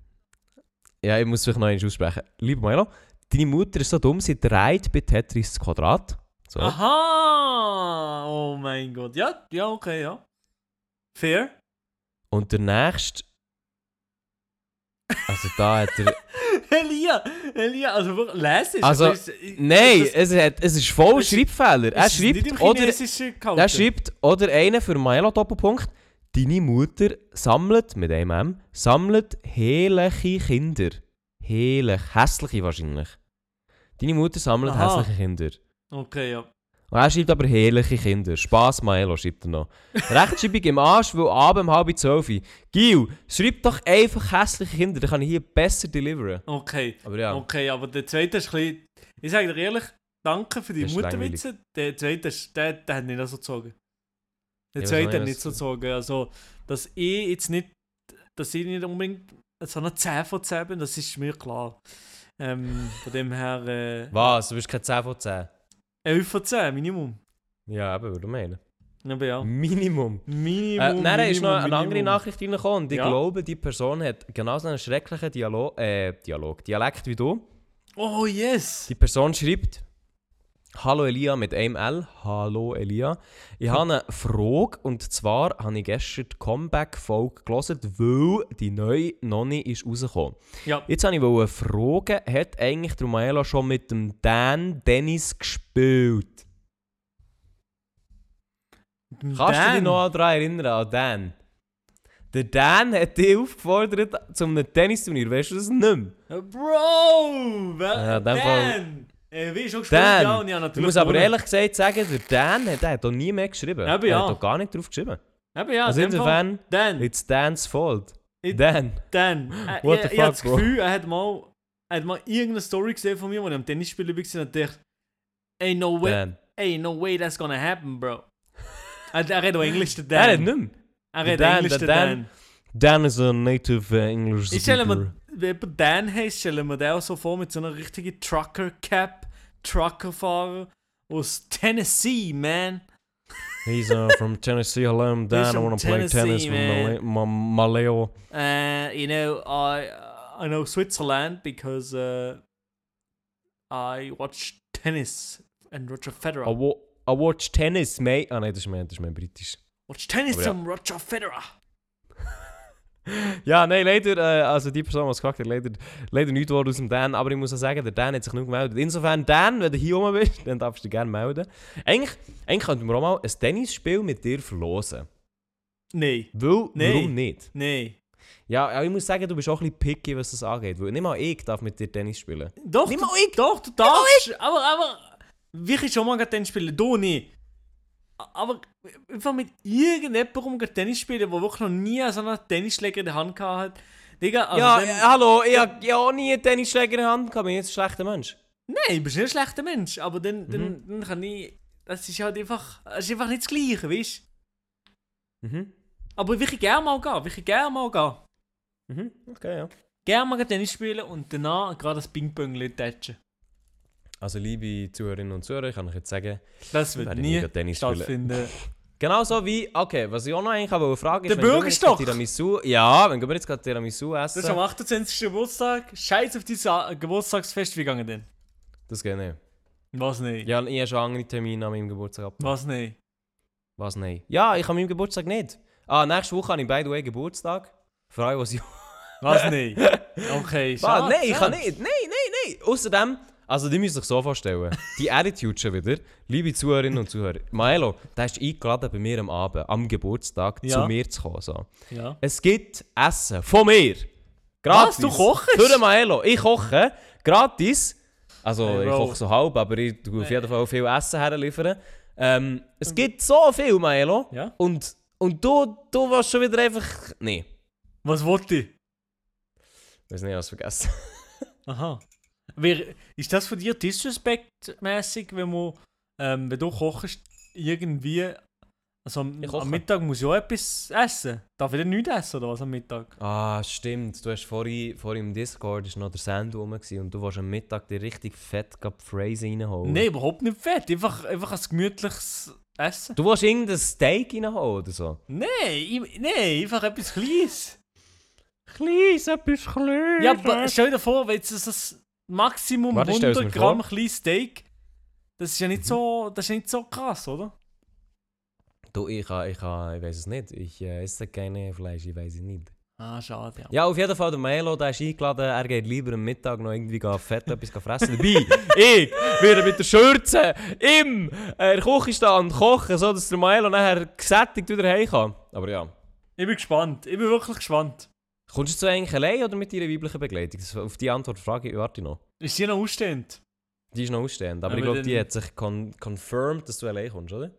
Ja, ich muss vielleicht noch einmal aussprechen. Liebe Maelo, deine Mutter ist so dumm, sie dreht bei Tetris das Quadrat. So. Aha! Oh mein Gott. Ja, ja, okay, ja. Fair. Und der nächste... Also da hat er... Elia, Elia, also wirklich, les es. Also, ist, Nein, ist es, hat, es ist voll ist- Schreibfehler. Er schreibt, oder... Er schreibt, oder einer für Milo Doppelpunkt, deine Mutter sammelt, mit einem M, sammelt heliche Kinder. Helich, hässliche wahrscheinlich. Deine Mutter sammelt Aha. hässliche Kinder. Okay, ja. Und er schreibt aber heliche Kinder. Spaß Milo schreibt er noch. Rechtschreibung im Arsch, weil abend um halb zwölf. Gil, schreib doch einfach hässliche Kinder, dann kann ich hier besser deliveren. Okay. Aber ja, Okay, aber der zweite ist ein bisschen... Ich sage dir ehrlich, danke für die Mutterwitze. Der zweite ist, der, der hat nicht so gezogen. Der zweite hat ich nicht so gezogen. Also, dass ich jetzt nicht... Dass ich nicht unbedingt so eine 10 von 10 bin, das ist mir klar. Ähm, von dem her... Äh, was? Du bist kein 10 von 10. 11 von 10, Minimum. Ja, aber würde ich meinen. Aber ja. Minimum. Minimum, Äh, dann ist noch eine Minimum, andere Minimum. Nachricht reingekommen und ich Ja? glaube, die Person hat genauso einen schrecklichen Dialog, äh, Dialog, Dialekt wie du. Oh yes! Die Person schreibt: Hallo Elia mit einem L. Hallo Elia. Ich habe eine Frage und zwar habe ich gestern die Comeback-Folge gelesen, weil die neue noch nicht ist rausgekommen. Ja. Jetzt wollte ich fragen, hat eigentlich der Maelo schon mit dem Dan Dennis gespielt? Kannst du dich Dan. noch daran erinnern, an Dan? Der Dan hat dich aufgefordert zu einem Tennisturnier, weißt du das nicht mehr? Äh, Bro! In dem Dan! Äh, wie schon gespielt? Dan! Ja, und ich habe natürlich musst aber gewonnen. ehrlich gesagt sagen, der Dan hat, der hat doch nie mehr geschrieben. Eben, Er ja. hat doch gar nicht drauf geschrieben. Eben, ja, also in dem Fall. insofern, Dan! it's Dan's fault. Ich- Dan. Dan! Äh, What ich, the ich habe fuck, das bro? Gefühl, er hat mal, er hat mal irgendeine Story gesehen von mir, wo ich am Tennisspielen war und dachte, no way, Dan. no way that's gonna happen, bro. er, er redet auch Englisch, der Dan. Er hat nicht mehr. Er redet Dan, Englisch, der der Dan. Dan. Dan is a native uh, English Ich stelle mir, wenn jemand Dan heisst, stelle mir den auch so vor mit so einer richtigen Trucker-Cap, Truckerfahrer aus Tennessee, man. He's uh, from Tennessee. Hello, I'm Dan. I want to play tennis with man. Male- Ma- Maleo. Uh, you know, I I know Switzerland because uh, I watch tennis and Roger Federer. I, wa I watch tennis, mate. Ah nein, das ist mehr, das ist mehr britisch. Watch tennis Aber ja. Roger Federer. Ja, nein, leider, äh, also die Person, die es gefragt hat, leider, leider nichts aus dem Dan. Aber ich muss auch sagen, der Dan hat sich nicht gemeldet. Insofern, Dan, wenn du hier rum bist, dann darfst du dich gerne melden. Eigentlich, eigentlich könnten wir auch mal ein Tennisspiel mit dir verlosen. Nee, Weil, Nee. warum nicht? nee. Ja, ich muss sagen, du bist auch ein bisschen picky, was das angeht. Weil nicht mal ich darf mit dir Tennis spielen. Doch, du, mal ich. doch, du darfst. Aber, aber, wie ich schon mal Tennis spielen, du nicht. Aber einfach mit irgendjemandem Tennis spielen, der wirklich noch nie so einen Tennisschläger in der Hand gehabt hat. Digga, also ja, dann, äh, hallo, ich habe ja auch nie einen Tennisschläger in der Hand gehabt. Bin ich jetzt ein schlechter Mensch? Nein, du bist nicht ein schlechter Mensch, aber dann, Mhm. dann kann ich. Das ist halt einfach. Das ist einfach nicht das Gleiche, weißt du? Mhm. Aber ich gerne mal gehen, ich gerne mal gehen. Mhm. Okay, ja. Gerne mal Tennis spielen und danach gerade das Ping-Pong tätschen. Also, liebe Zuhörerinnen und Zuhörer, ich kann euch jetzt sagen, Das wird ich nie Tennis stattfinden. Genauso wie, okay, was ich auch noch eigentlich wollte fragen ist, Der wenn wir jetzt Bürgerstock. Tiramisu, ja, wenn wir jetzt gerade Tiramisu Das essen, ist am 28. Geburtstag. Scheiß auf dieses Geburtstagsfest, wie gegangen denn? das geht nicht. Was nicht? Ja, ich habe schon andere Termine an meinem Geburtstag ab. Was nicht? Was, nein? Ja, ich habe meinen Geburtstag nicht. Ah, nächste Woche habe ich by the way Geburtstag. Für alle, was Was nicht? Okay, schade. Nein, ich kann nicht. Nein, nein, nein. Außerdem, also die müssen sich so vorstellen. Die Attitude schon wieder. Liebe Zuhörerinnen und Zuhörer. Maelo, der ist eingeladen bei mir am Abend, am Geburtstag, Ja. zu mir zu kommen. So. Ja. Es gibt Essen von mir. Gratis. Was? Du kochst? Für den Maelo. Ich koche. Gratis. Also, Hey, ich koche so halb, aber ich tue auf jeden Fall viel Essen herliefern. Ähm, es gibt so viel, Maelo. Ja. Und, und du, du warst schon wieder einfach... Nee. Was wollte ich? Ich weiß nicht, was vergessen. Aha. Wer, ist das von dir disrespektmäßig, wenn man, ähm, wenn du kochst, irgendwie. Also am, am Mittag muss ich auch etwas essen. Darf ich denn nichts essen oder was am Mittag? Ah, stimmt. Du hast vorhin, vorhin im Discord ist noch der Sand rum gewesen und du warst am Mittag dir richtig fett Phrase reinholen. Nein, überhaupt nicht fett. Einfach, einfach ein gemütliches Essen. Du willst irgendein Steak reinholen oder so? Nein, nein, einfach etwas Kleines. Kleines, etwas kleines. Ja, aber stell dir vor, wenn jetzt das Maximum Warte, ich stell's 100 mir Gramm kleines Steak, das ist ja nicht so, das ist ja nicht so krass, oder? Du, ich, ich, ich weiß es nicht. Ich äh, esse keine Fleisch, ich weiß es nicht. Ah, schade, ja. Ja, auf jeden Fall, der Melo, der ist eingeladen, er geht lieber am Mittag noch irgendwie fett etwas fressen. Dabei, ich werde mit der Schürze im äh, Küche stehen und kochen, so dass der Melo nachher gesättigt wieder heim kann. Aber ja. Ich bin gespannt. Ich bin wirklich gespannt. Kommst du eigentlich allein oder mit deiner weiblichen Begleitung? Das, auf die Antwort frage ich, warte noch. Ist die noch ausstehend? Die ist noch ausstehend, aber Aber ich glaube, die hat sich con confirmed, dass du allein kommst, oder?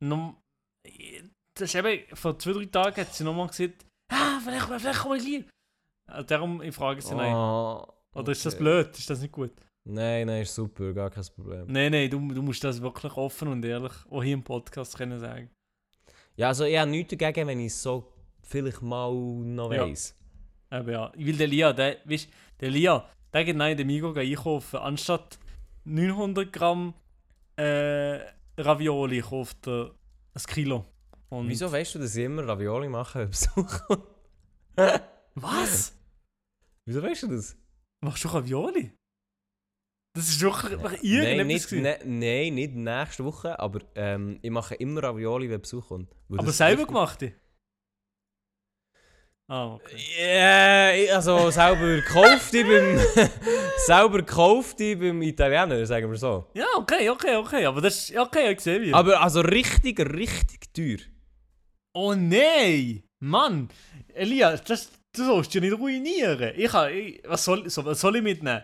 Nom das ist eben, vor zwei, drei Tagen hat sie nochmal gesagt, ah, vielleicht, vielleicht komme ich gleich. Äh, Darum, ich frage sie, nein. Ah, Oder ist das okay. blöd? Ist das nicht gut? Nein, nein, ist super, gar kein Problem. Nein, nein, du, du musst das wirklich offen und ehrlich auch hier im Podcast können sagen. Ja, also ich habe nichts dagegen, wenn ich es so vielleicht mal noch Ja. weiss. Aber ja, weil der Lia, der, weißt, der Lia, der geht nein in den Migros einkaufen. Anstatt 900 Gramm äh, Ravioli kauft er ein Kilo. Und Wieso weißt du, dass ich immer Ravioli mache, wenn? Was? Wieso weißt du das? Machst du Ravioli? Das ist wirklich nach Nein, irgendetwas nicht, gewesen. ne, nein, nicht nächste Woche, aber ähm, ich mache immer Ravioli, wenn Besuch kommt. Aber selber gemacht? Ah, okay. Ja, ich- also selber gekauft ich beim selber gekauft ich beim Italiener, sagen wir so. Ja, okay, okay, okay. Aber das ist. ja, Okay, ich sehe wie. Aber also richtig, richtig teuer. Oh nein! Mann! Elias, das, du sollst dich nicht ruinieren. Ich kann, ich, was, soll, so, was soll ich mitnehmen?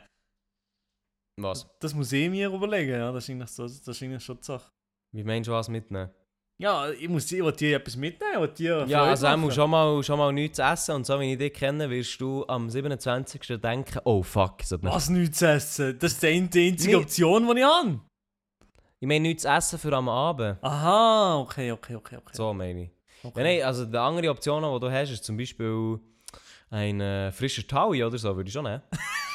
Was? Das muss ich mir überlegen, ja. Das ist eigentlich, so, das ist eigentlich schon die Sache. Wie meinst du was mitnehmen? Ja, ich muss ich will dir etwas mitnehmen, ich will dir Ja, also er muss schon mal, schon mal nichts essen und so wie ich dich kenne, wirst du am 27. denken, oh fuck, Was nichts essen? Das ist die ein- die einzige Nee. Option, die ich habe. Ich meine nichts essen für am Abend. Aha, okay, okay, okay, okay. So meine ich. okay. Ja, nein, also die andere Option, die du hast, ist zum Beispiel ein äh, frischer Taui oder so, würde ich schon nehmen.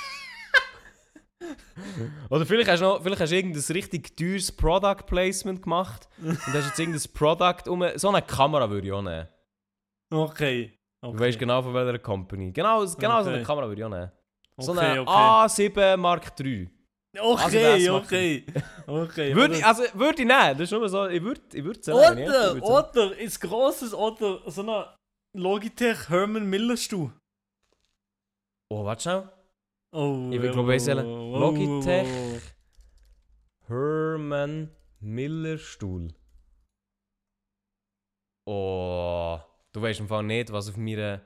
oder vielleicht hast, du noch, vielleicht hast du irgendein richtig teures Product Placement gemacht und hast jetzt irgendein Product um. So eine Kamera würde ich auch nehmen. Okay. Du okay. weißt genau von welcher Company. Genau, genau so eine Okay. Kamera würde ich auch nehmen. So okay, eine okay. A7 Mark III. Also Okay, macht okay. Okay. Würde ich, also, würde ich nehmen. Das ist nur so, ich würde ich ich hätte, Oder, ich oder, ist grosses oder so ein Logitech Herman Miller Stuhl. Oh, warte schnell. Oh, Ich will, glaub, weiss welchen. oh, oh, Logitech. oh, Herman Miller Stuhl. Oh, du weißt im Fall nicht, was auf meiner.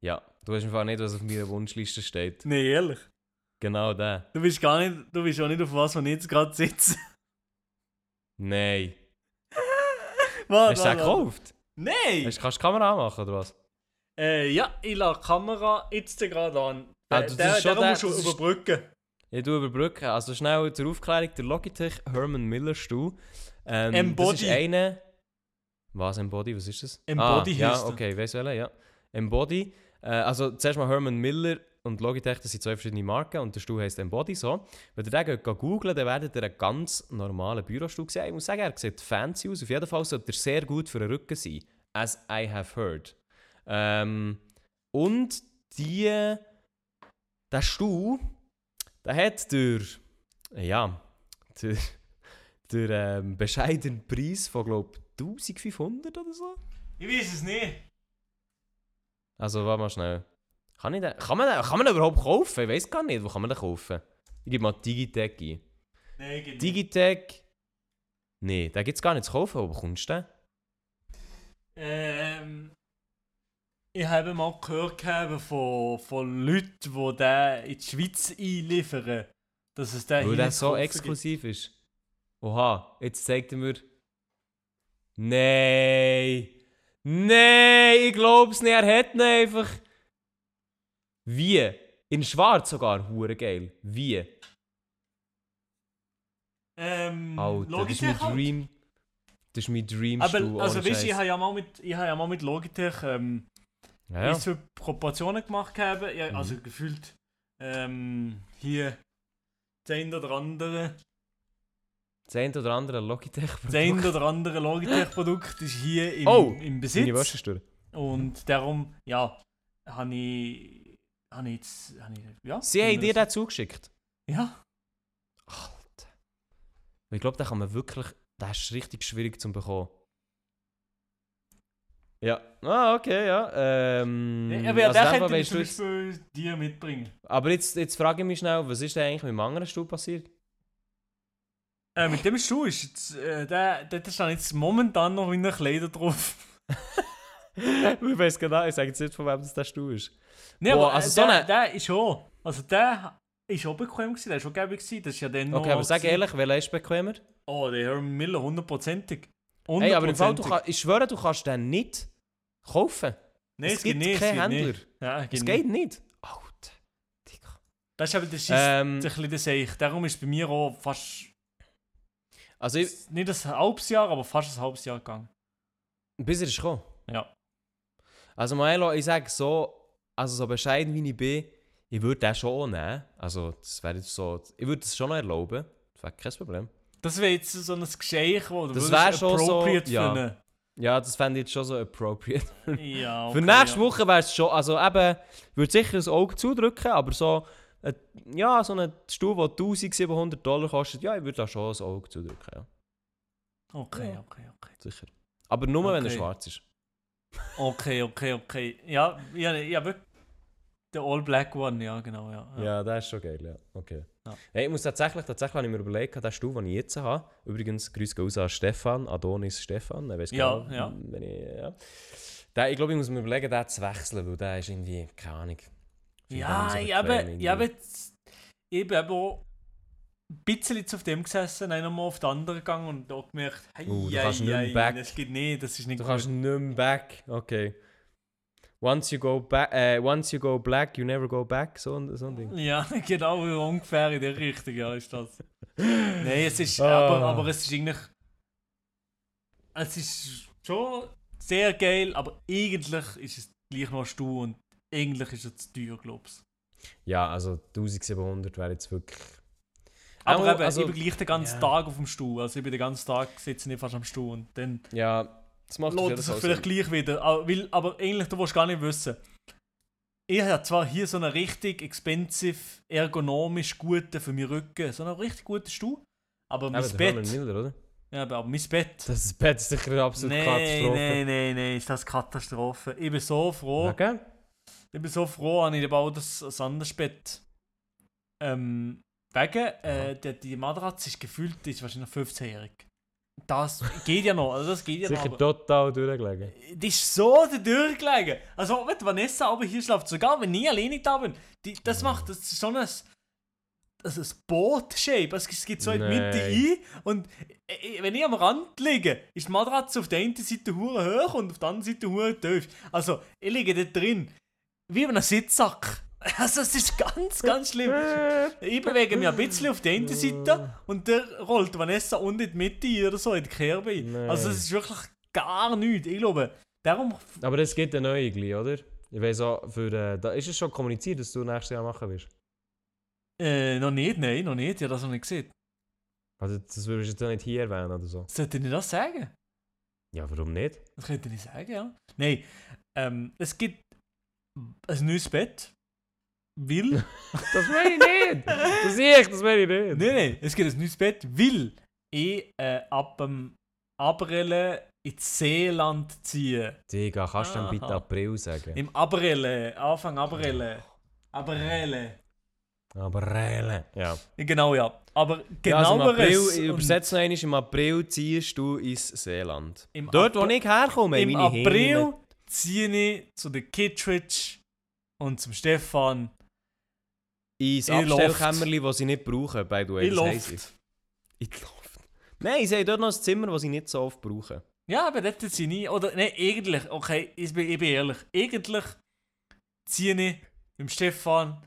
Ja, du weißt im Fall nicht, was auf meiner Wunschliste steht. Nee, ehrlich. Genau der. Du bist gar nicht, du bist auch nicht auf was, wo ich jetzt gerade sitze. Nein. Warte, Hast du den gekauft? Nein! Hast, kannst du die Kamera anmachen oder was? Äh, ja, ich lasse die Kamera jetzt gerade an. Der, das der, ist schon der musst du überbrücken. Ich tue überbrücken. Also schnell zur Aufklärung: der Logitech Herman Miller Stuhl. Ähm, Embody. Das ist eine. Was Embody? Was ist das? Embody ah, Ja, okay, weißt du welcher? Ja. Embody. Äh, also zuerst mal Herman Miller und Logitech, das sind zwei verschiedene Marken und der Stuhl heisst Embody so. Wenn ihr den geht googlen, dann werdet ihr einen ganz normalen Bürostuhl sehen. Ich muss sagen, er sieht fancy aus. Auf jeden Fall sollte er sehr gut für den Rücken sein. As I have heard. Ähm, und die, der Stuhl, der hat durch, ja, durch, durch ähm, bescheidenen Preis von, glaube ich, 1500 oder so. Ich weiß es nicht. Also, warte mal schnell. Kann, ich den, kann, man den, kann man den überhaupt kaufen? Ich weiß gar nicht, wo kann man den kaufen? Ich gebe mal Digitec ein. Nein, geht nicht. Digitec. Nee, den gibt es gar nicht zu kaufen. Wo bekommst du den? Ähm, ich habe mal gehört von, von Leuten, die den in die Schweiz einliefern. Dass es den Weil hier der so exklusiv ist. Oha, jetzt zeigt er mir. Nein! Nein, ich glaub's nicht, er hat ihn einfach. Wie? In schwarz sogar, hure geil. Wie? gibt. Ähm, Alter, das ist mein Logitech halt. Dream. Das ist mein Dream Aber also weißt du, ich habe ja mal mit, ich habe ja mal mit Logitech ähm, ja, ja. für Proportionen gemacht haben. Ja, Mhm. Also gefühlt ähm, hier das eine oder andere, Das eine oder andere Logitech. das eine oder andere Logitech-Produkt ist hier im, Oh, im Besitz. Und darum, ja, habe ich, habe ich jetzt, habe ich, ja. Sie haben dir den zugeschickt. Ja. Alter. Ich glaube, den kann man wirklich. Der ist richtig schwierig zu bekommen. Ja. Ah, okay, ja. Ähm, Ja, aber also den könnte ich zum du jetzt- Beispiel dir mitbringen. Aber jetzt, jetzt frage ich mich schnell, was ist denn eigentlich mit dem anderen Stuhl passiert? Äh, mit dem Schuh ist jetzt, äh, der, der steht jetzt momentan noch in den Kleider drauf. ich weiß genau, ich sage jetzt nicht, von wem das der Stuhl ist. Nee, Boah, aber also also so der, eine- der ist schon, also der ist schon bequem gewesen, der ist schon gäbig gewesen, das ist ja dann noch... Okay, aber sag ehrlich, welcher ist bequemer? Oh, der Herman Miller, hundertprozentig. Hey, aber im Fall, du kann, ich schwöre, du kannst den nicht kaufen. Nein, es gibt keinen Händler. Nicht. Ja, Es geht nicht. nicht. Alter. Digga. Das ist aber das ist Ähm, ein bisschen das ich. Darum ist bei mir auch fast, also, ich, nicht ein halbes Jahr, aber fast ein halbes Jahr gegangen. bis er ist gekommen. Ja. Also Milo, ich sage so, also so bescheiden wie ich bin, ich würde den schon auch nehmen. Also das wäre jetzt so, ich würde das schon noch erlauben. Das wäre kein Problem. Das wäre jetzt so ein Geschenk, wo du Das würdest wär schon so, appropriate ja. finden. Ja, das fände ich jetzt schon so appropriate. Ja, Für okay, nächste ja. Woche wäre es schon, also eben, ich würde sicher das Auge zudrücken, aber so, äh, ja, so ein Stuhl, der 1700 Dollar kostet, ja, ich würde da schon das Auge zudrücken, ja, Okay, Ja. okay, okay. sicher. Aber nur, wenn er Okay. schwarz ist. Okay, okay, okay. Ja, ja, ja wirklich. Der All Black One, ja, genau, ja. Ja, das ist schon geil, ja. Okay. Ja. Hey, ich muss tatsächlich, tatsächlich habe ich mir überlegt, den Stuhl, den ich jetzt habe, übrigens, grüß raus an Stefan, Adonis Stefan, er weiß Ja, genau, ja. Wenn ich, ja. Den, ich glaube, ich muss mir überlegen, den zu wechseln, weil der ist irgendwie, keine Ahnung. Ja, so aber jetzt- ich bin eben auch ein bisschen jetzt auf dem gesessen, dann nochmal auf den anderen gegangen und da gemerkt, hey, Uh, du hey, hey, back. das geht nicht, das ist nicht Du gut. kannst nicht mehr back, okay. Once you go back, äh, once you go black, you never go back, so, so ein Ding. Ja, genau, ungefähr in der Richtung, ja, ist das. Nein, es ist, Ah. aber, aber es ist eigentlich, es ist schon sehr geil, aber eigentlich ist es gleich noch ein Stuhl und eigentlich ist es zu teuer, glaubst Ja, also 1700 wäre jetzt wirklich... Aber Auch, eben, also- ich bin gleich den ganzen ja. Tag auf dem Stuhl, also ich bin den ganzen Tag sitze ich fast am Stuhl und dann Ja, das macht lohnt sich vielleicht Sinn. gleich wieder. Aber, weil, aber eigentlich, du willst gar nicht wissen. Ich habe zwar hier so einen richtig expensive, ergonomisch guten für meinen Rücken, so einen richtig guten Stuhl, aber mein Herman Bett, Miller, oder? ja, aber aber mein Bett, Das ist Bett ist sicher eine absolute nein, Katastrophe. nein, nein, nein, ist das Katastrophe. Ich bin so froh, Okay. ich bin so froh, habe ich bald ein, ein anderes Bett. Ähm, wegen, äh, die, die Matratze ist gefühlt, die ist wahrscheinlich 15-jährig. Das geht ja noch, also das geht ja noch. Sicher aber- total durchgelegen. Die ist so durchgelegen. Also, wenn Vanessa aber hier schläft, sogar wenn ich alleine da bin, die, das macht das ist so ein, also ein Boot-Shape. Es geht so in die Mitte ein und äh, wenn ich am Rand liege, ist die Matratze auf der einen Seite hure hoch und auf der anderen Seite hure tief. Also, ich liege da drin, wie in einem Sitzsack. Also, es ist ganz, ganz schlimm. Ich bewege mich ein bisschen auf die eine Seite und der rollt Vanessa unten in die Mitte oder so, in die Kerbe. ein. Nein. Also es ist wirklich gar nichts. Ich glaube, darum... Aber es gibt eine neue gleich, oder? Ich weiß auch, für, äh, da ist es schon kommuniziert, dass du nächstes Jahr machen wirst. Äh, noch nicht, nein, noch nicht. Ich habe das noch nicht gesehen. Also das würdest du jetzt auch nicht hier erwähnen oder so. Sollte ich das sagen? Ja, warum nicht? Das könnte ich sagen, ja. Nein, ähm, es gibt ein neues Bett. Weil... Das meine ich nicht! Das ich, das meine ich nicht! nein, nein, es gibt ein neues Bett, weil ich äh, ab dem April ins Seeland ziehen. Digga, kannst du dann bitte. April sagen? Im April, Anfang April. April. April. Ja. Genau, ja. Aber Ja, also im genaueres... April, ich und übersetze noch einmal, im April ziehst du ins Seeland. Im Dort, wo Apr- ich herkomme, Im meine April Heimat. ziehe ich zu der Kittredge und zum Stefan Ins in Abstellkämmerli, das sie nicht brauchen, by the way. in Luft. In Luft. Nein, sie haben dort noch ein Zimmer, das sie nicht so oft brauchen. Ja, aber dort ziehe ich... Oder, nein, eigentlich, okay, ich bin, ich bin ehrlich. Eigentlich ziehe ich mit Stefan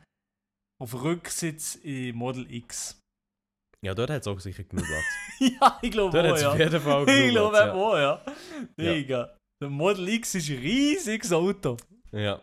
auf den Rücksitz in Model X. Ja, dort hat es auch sicher genug Platz. ja, ich glaube dort hat auch, es ja. auf jeden Fall Ich genug glaube Platz. auch, ja. Ja. Digga. Der Model X ist ein riesiges Auto. Ja.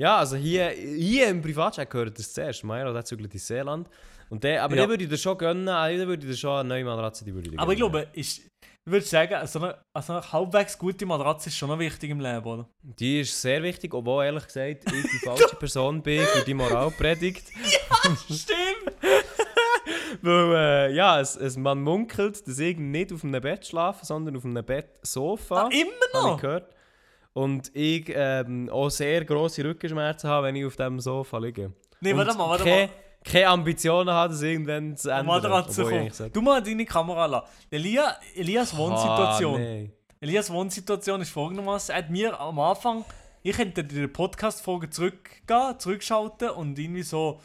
Ja. Ja, also hier, hier im Privatchat gehört das zuerst. Milo, der zügelt ins Seeland. Und der, aber Ja. den würde ich dir schon gönnen, also den würde ich dir schon eine neue Matratze, die würde ich Aber ich glaube, ich würde sagen, so eine, also eine halbwegs gute Matratze ist schon noch wichtig im Leben, oder? Die ist sehr wichtig, obwohl ehrlich gesagt ich die falsche Person bin für die Moralpredigt. Stimmt! Weil, äh, ja, es, es, man munkelt, dass ich nicht auf einem Bett schlafe, sondern auf einem Bettsofa. Ah, immer Habe ich noch? gehört. Und ich ähm, auch sehr grosse Rückenschmerzen habe, wenn ich auf diesem Sofa liege. Nee, warte mal, warte mal. keine Ambitionen habe, das irgendwann zu ändern. Kommen. eigentlich sage, Du mal deine Kamera lassen. Elia, Elias Wohnsituation. Ah, nee. Elias Wohnsituation ist folgendermaßen. Er hat mir am Anfang, ich könnte in der Podcast-Folge zurückgehen, zurückschalten und irgendwie so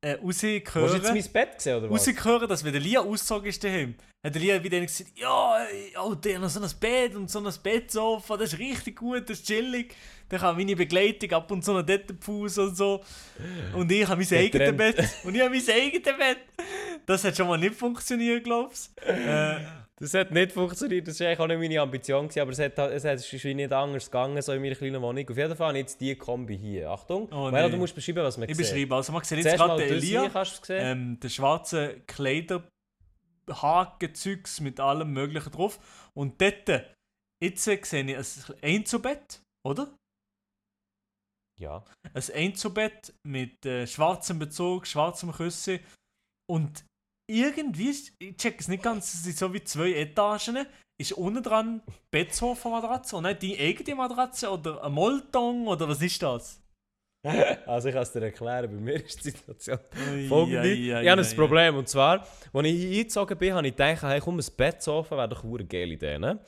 äh, Willst du jetzt mein Bett gesehen, oder was? rausgehört, dass wenn der Lia ausgezogen ist daheim, hat der Lia wieder gesagt, ja, oh, der hat noch so ein Bett und so ein Bettsofa, das ist richtig gut, das ist chillig. Dann kann meine Begleitung ab und zu noch dort Fuß und so. Und ich habe mein eigenes. Bett. Und ich habe mein eigenes Bett. Das hat schon mal nicht funktioniert, glaubst du? Äh, Das hat nicht funktioniert, das war eigentlich auch nicht meine Ambition, gewesen, aber es, hat, es hat- es ist nicht anders gegangen, so in meiner kleinen Wohnung. Auf jeden Fall ich jetzt die Kombi hier. Achtung, Oh, nee. du musst beschreiben, was man ich sieht. beschreibe. Also man sieht jetzt Zuerst gerade den Elia, kannst du es sehen? Kleiderhakenzeugs mit allem möglichen drauf. Und dort, jetzt sehe ich ein Einzelbett, oder? ja. ein Einzelbett mit äh, schwarzem Bezug, schwarzem Küsse und irgendwie, ich check es nicht ganz, es sind so wie zwei Etagen, ist unten dran Bettsofa-Matratze und nicht die eigene Matratze oder ein Molton oder was ist das? Also ich kann es dir erklären, bei mir ist die Situation folgende. ich habe ei, ein Problem, und zwar, als ich eingezogen bin, habe ich gedacht, hey, komm, ein Bettsofa wäre doch eine geile Idee, ne?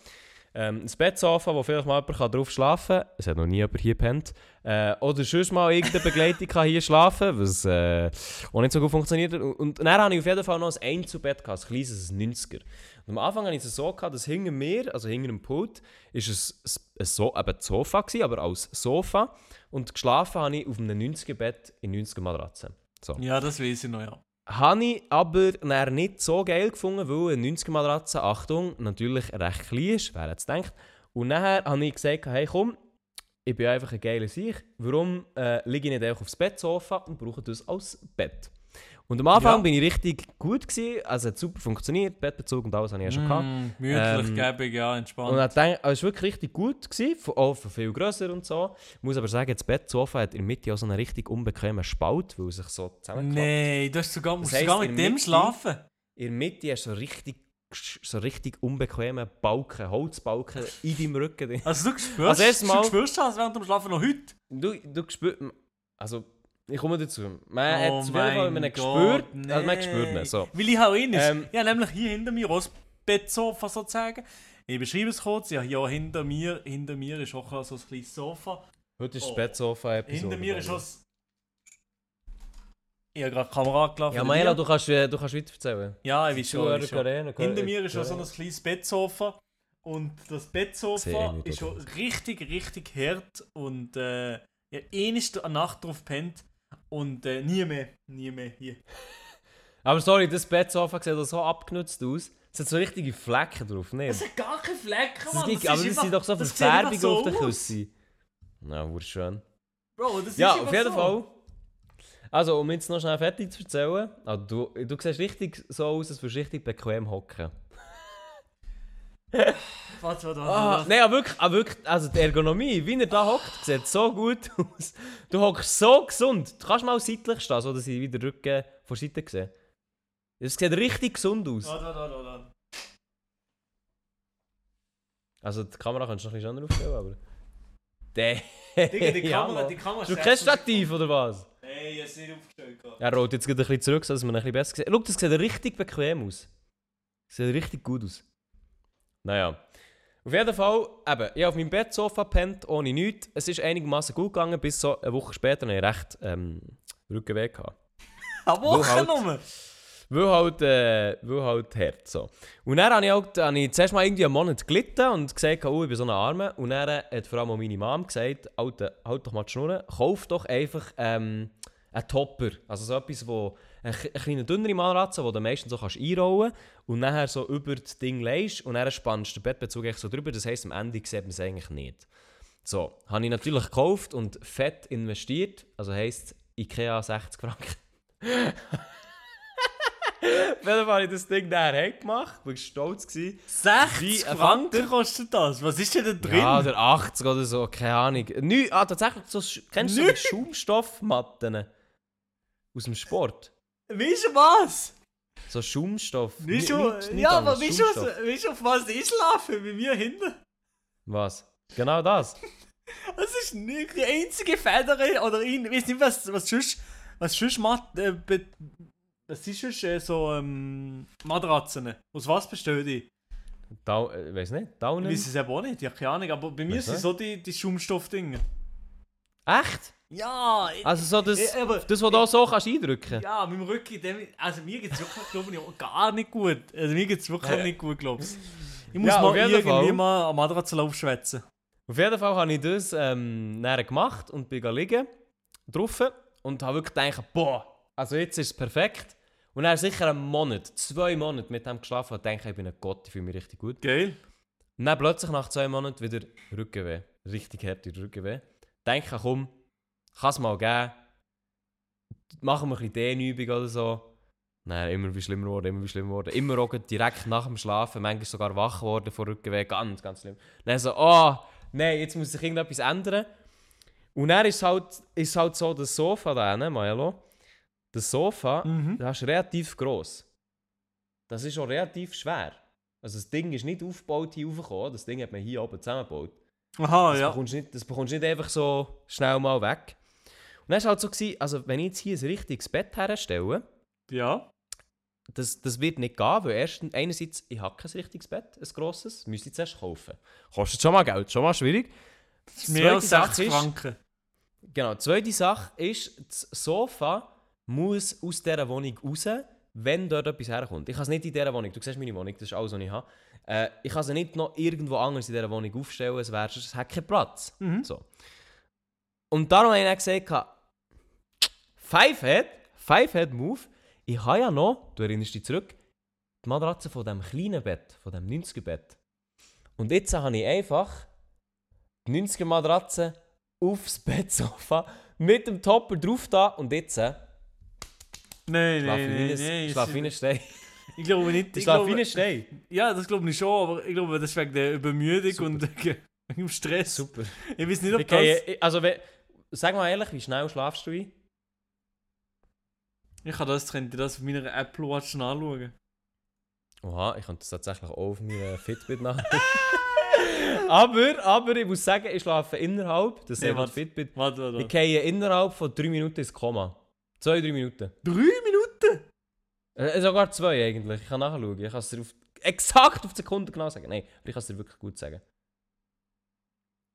Ähm, ein Bettsofa, wo vielleicht mal jemand drauf schlafen kann. Es hat noch nie jemand hier gepennt. Äh, oder sonst mal irgendeine Begleitung kann hier schlafen was äh, auch nicht so gut funktioniert. Und, und dann habe ich auf jeden Fall noch ein Einzelbett gehabt, ein kleines 90er. Und am Anfang hatte ich es so, gehabt, dass hinter mir, also hinter dem Pult, ist es ein, so, eben das Sofa gewesen, aber als Sofa. Und geschlafen habe ich auf einem 90er-Bett in 90er-Matratze. So. Ja, das weiß ich noch, ja. Habe ich aber nicht so geil gefunden, weil eine 90er-Matratze, Achtung, natürlich recht klein ist, wer es gedacht. Und nachher habe ich gesagt, hey komm, ich bin einfach ein geiler Sieg, warum äh, liege ich nicht einfach aufs Bettsofa und brauche das als Bett? Und am Anfang Ja. bin ich richtig gut gewesen, also es hat super funktioniert, Bettbezug und alles habe ich ja schon gehabt. Mm, gemütlich, Ähm, gäbig, ja, entspannt. Und ich dachte, es war wirklich richtig gut, gewesen, von- auch viel grösser und so. Ich muss aber sagen, das Bettsofa hat in der Mitte auch so einen richtig unbequemen Spalt, weil es sich so zusammenklappt. nee, du hast sogar, musst heisst, sogar mit dem Mitte- schlafen. In der Mitte hast du so richtig, so richtig unbequeme Balken, Holzbalken in deinem Rücken. Also du spürst, Also erstes Mal- du spürst das während dem Schlafen noch heute. Du, du spürst, also ich komme dazu. Man Oh hat es auf jeden Fall, man gespürt, also man spürt ihn, so. Weil ich auch ihn ist. Ähm, ja, nämlich hier hinter mir, auch das Bettsofa sozusagen. Ich beschreibe es kurz. Ja, hier hinter mir, hinter mir ist auch so ein kleines Sofa. Heute ist Oh. das Bettsofa-Episode. Hinter mir ist auch das... Ich habe gerade die Kamera gelaufen. Ja, Maela, du kannst, du kannst weiter erzählen. Ja, ich weiß schon. ich weiß schon. Hinter mir ist auch so ein kleines Bettsofa. Und das Bettsofa ist schon richtig, richtig hart. Und äh, ja, eine Nacht drauf pennt. Und äh, nie mehr, nie mehr hier. Aber sorry, das Bettsofa sieht so abgenutzt aus. Es hat so richtige Flecken drauf, nicht? Das hat gar keine Flecken, Das Mann. gibt, das aber das sind doch so das Verfärbungen so auf den aus. Küssen. Na, ja, schön. Bro, das Ja, ist auf einfach jeden so. Fall. Also, um jetzt noch schnell fertig zu erzählen. Also, du, du siehst richtig so aus, als würdest du richtig bequem hocken. Warte, warte, warte. Ah. Nein, aber wirklich, aber wirklich, also die Ergonomie, wie er da hockt, sieht so gut aus. Du hockst so gesund. Du kannst mal seitlich stehen, so dass ich wieder Rücken von Seite sehe. Es sieht richtig gesund aus. Warte, warte, warte, warte. Also die Kamera kannst du noch ein bisschen schöner aufstellen, aber... Der... Digga, die Kamera, die Kamera Du kein Stativ, oder was? Nein, ich hab's nicht aufgestellt. Er rollt jetzt gerade ein bisschen zurück, sodass man ein bisschen besser sieht. Schau, das sieht richtig bequem aus. Sieht richtig gut aus. Naja. Auf jeden Fall, eben, ich habe auf meinem Bettsofa gepennt, ohne nichts. Es ist einigermaßen gut gegangen, bis so eine Woche später ich recht ähm, Rückenweh gehabt. Eine Wo Woche halt- nur? Weil halt, äh, weil halt hart, so. Und dann habe ich, halt, habe ich zuerst mal irgendwie einen Monat gelitten und gesagt, oh, ich bin so ein Arme. Und dann hat vor allem meine Mom gesagt, Alter, halt doch mal die Schnur, kauf doch einfach ähm, einen Topper. Also so etwas, wo eine, eine kleine dünnere Matratze, die du meistens so kannst einrollen und nachher so über das Ding legst und dann spannst du den Bettbezug echt so drüber. Das heisst, am Ende sieht man es eigentlich nicht. So, habe ich natürlich gekauft und fett investiert. Also heisst, Ikea 60 Franken. Fall habe ich das Ding daher gemacht, war stolz. Gewesen. 60 Wie ein Franken kostet das. Was ist denn da drin? Ja, oder 80 oder so, keine Ahnung. Neu, ah, tatsächlich, so, kennst du so die Schaumstoffmatten aus dem Sport? Weißt du was? So Schaumstoff. Weißt Ni- du, nichts- nichts ja, aber weißt du, weißt du, auf was ich schlafe? Bei mir hinten. Was? Genau das. Das ist nicht die einzige Feder oder ich weiß nicht, was, was sonst, was sonst macht, äh, was ist sonst äh, so ähm, Matratzen? Aus was besteht die? Da, äh, weiß nicht, Ich Daunen. weiß es eben auch nicht, ja, keine Ahnung, aber bei mir Weiss sind nicht. so die, die Schaumstoffdinge. Echt? Ja, ich, Also so das, Ja, aber- das was du auch so kannst eindrücken ja, mit dem Rücken, dem, also mir geht es wirklich, glaube ich, gar nicht gut. Also mir geht es wirklich nicht gut, glaube ich. Ich muss Ja, auf mal jeden irgendwie Fall. mal am Matratzenlauf schwätzen. Auf jeden Fall habe ich das ähm, nachher gemacht und bin liegen drauf und habe wirklich gedacht, boah, also jetzt ist es perfekt. Und dann sicher einen Monat, zwei Monate mit dem geschlafen und denke, ich bin ein Gott, ich fühle mich richtig gut. Geil. Und dann plötzlich nach zwei Monaten wieder Rückenweh. Richtig harte Rückenweh. Denke, komm, kann es mal geben. Machen wir ein bisschen Dehnübung oder so. Nein, immer wie schlimmer geworden, immer wie schlimmer geworden. Immer auch direkt nach dem Schlafen, manchmal sogar wach geworden vor Rückenweh. Ganz, ganz schlimm. Dann so, oh, nein, jetzt muss sich irgendetwas ändern. Und dann ist es halt, ist halt so, das Sofa da hinten, Milo, das Sofa, Mhm. das ist relativ gross. Das ist auch relativ schwer. Also das Ding ist nicht aufgebaut hier raufgekommen, das Ding hat man hier oben zusammengebaut. Aha, Das, ja. bekommst nicht, das bekommst du nicht einfach so schnell mal weg. Dann war es halt so, gewesen, also wenn ich jetzt hier ein richtiges Bett herstelle, Ja. das, das wird nicht gehen, weil erstens, einerseits, ich habe kein richtiges Bett, ein grosses, müsste ich zuerst kaufen. Kostet schon mal Geld, schon mal schwierig. Mehr als Zweite 60 Sache ist- Franken. Genau, zweite Sache ist, das Sofa muss aus dieser Wohnung raus, wenn dort etwas herkommt. Ich kann es nicht in dieser Wohnung, du siehst meine Wohnung, das ist alles, was ich habe. Äh, ich kann es nicht noch irgendwo anders in dieser Wohnung aufstellen, es, wäre, es hat keinen Platz. Mhm. So. Und darum habe ich dann gesagt, Five-Head, Five-Head-Move, ich habe ja noch, du erinnerst dich zurück, die Matratze von diesem kleinen Bett, von dem 90er-Bett. Und jetzt habe ich einfach die 90er-Matratze aufs Bettsofa mit dem Topper drauf da und jetzt Nein, nein, ich nein, nein. schlafe ich wie ein Stein. Ich glaube nicht. Ich schlafe wie ein Stein. ja, das glaube ich schon, aber ich glaube, das ist wegen der Übermüdung Super. und wegen dem Stress. Super. Ich weiß nicht, ob Ich das... gehe, also, sag mal ehrlich, wie schnell schlafst du ein? Ich kann das, könnte das auf meiner Apple Watch anschauen. Oha, ich könnte das tatsächlich auch auf meiner Fitbit nach. aber, aber ich muss sagen, ich schlafe innerhalb, das Nee, warte. Fitbit, Warte, ich warte. gehe innerhalb von 3 Minuten ins Komma. 2, 3 Minuten. Drei Minuten? Äh, sogar 2 eigentlich, ich kann nachschauen. Ich kann es dir auf, exakt auf die Sekunde genau sagen. Nein, aber ich kann es dir wirklich gut sagen.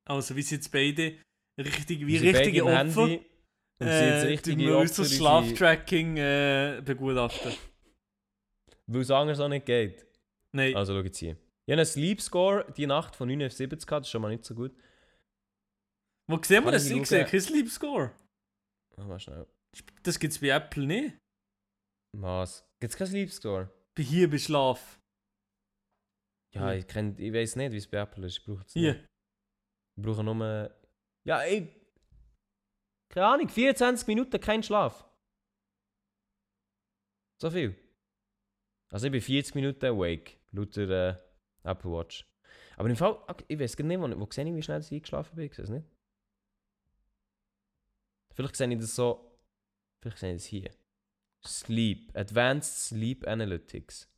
Also, wie sind jetzt beide richtig, wie Wir richtige Opfer? Handy Und sie Äh, tun wir unser unsere- Schlaftracking äh, begutachten. Weil es anders auch nicht geht. Nein. Also schau jetzt hier. Ich habe einen Sleep Score die Nacht von 9 auf 70 gehabt, das ist schon mal nicht so gut. Wo sehen wir das? ich sehe schauen? kein Sleep Score. Mach mal schnell. Das gibt es bei Apple nicht. Was? Gibt es keinen Sleep Score? Bei hier bei Schlaf. Ja, ich, kenn, ich weiß nicht, wie es bei Apple ist. Ich brauche es Hier. nicht. Ich brauche nur... Ja, ich... Keine Ahnung, 24 Minuten kein Schlaf. So viel. Also ich bin 40 Minuten awake, laut der äh, Apple Watch. Aber im Fall, ich weiß gar nicht, wo, wo sehe ich, wie schnell ich eingeschlafen bin. Ich sehe nicht. Vielleicht sehe ich das so... Vielleicht sehe ich das hier. Sleep. Advanced Sleep Analytics.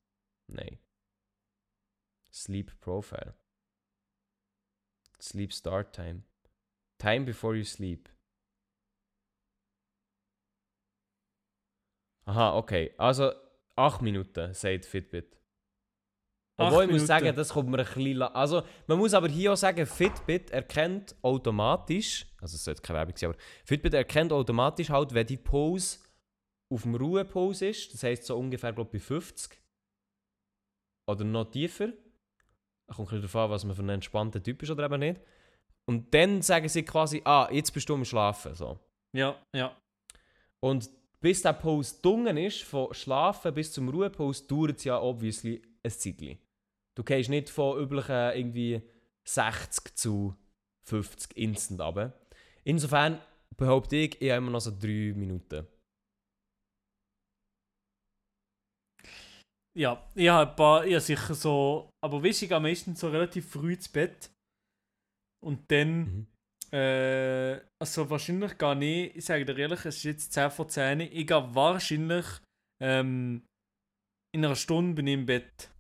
Nein. Sleep Profile. Sleep Start Time. Time before you sleep. Aha, okay. Also 8 Minuten, sagt Fitbit. Acht Obwohl ich muss Minuten. sagen, das kommt mir ein bisschen... Also, man muss aber hier auch sagen, Fitbit erkennt automatisch, also es sollte keine Werbung sein, aber Fitbit erkennt automatisch halt, wenn die Pose auf dem Ruhepose ist, das heisst so ungefähr, glaube ich, bei 50 oder noch tiefer. Da kommt ein darauf an, was man für ein entspannter Typ ist oder eben nicht. Und dann sagen sie quasi, ah, jetzt bist du am Schlafen. So. Ja, ja. Und bis der Pause dunkel ist, von Schlafen bis zum Ruhepause, dauert es ja obviously ein Zeitchen. Du gehst nicht von üblichen irgendwie 60 zu 50 instant runter. Insofern behaupte ich, ich habe immer noch so 3 Minuten. Ja, ich habe ein paar, ich habe sicher so, aber weißt du, ich gehe meistens so relativ früh ins Bett. Und dann, Mhm. Äh, also wahrscheinlich gar nicht, ich sage dir ehrlich, es ist jetzt 10 vor 10, ich gehe wahrscheinlich, ähm, in einer Stunde bin ich im Bett.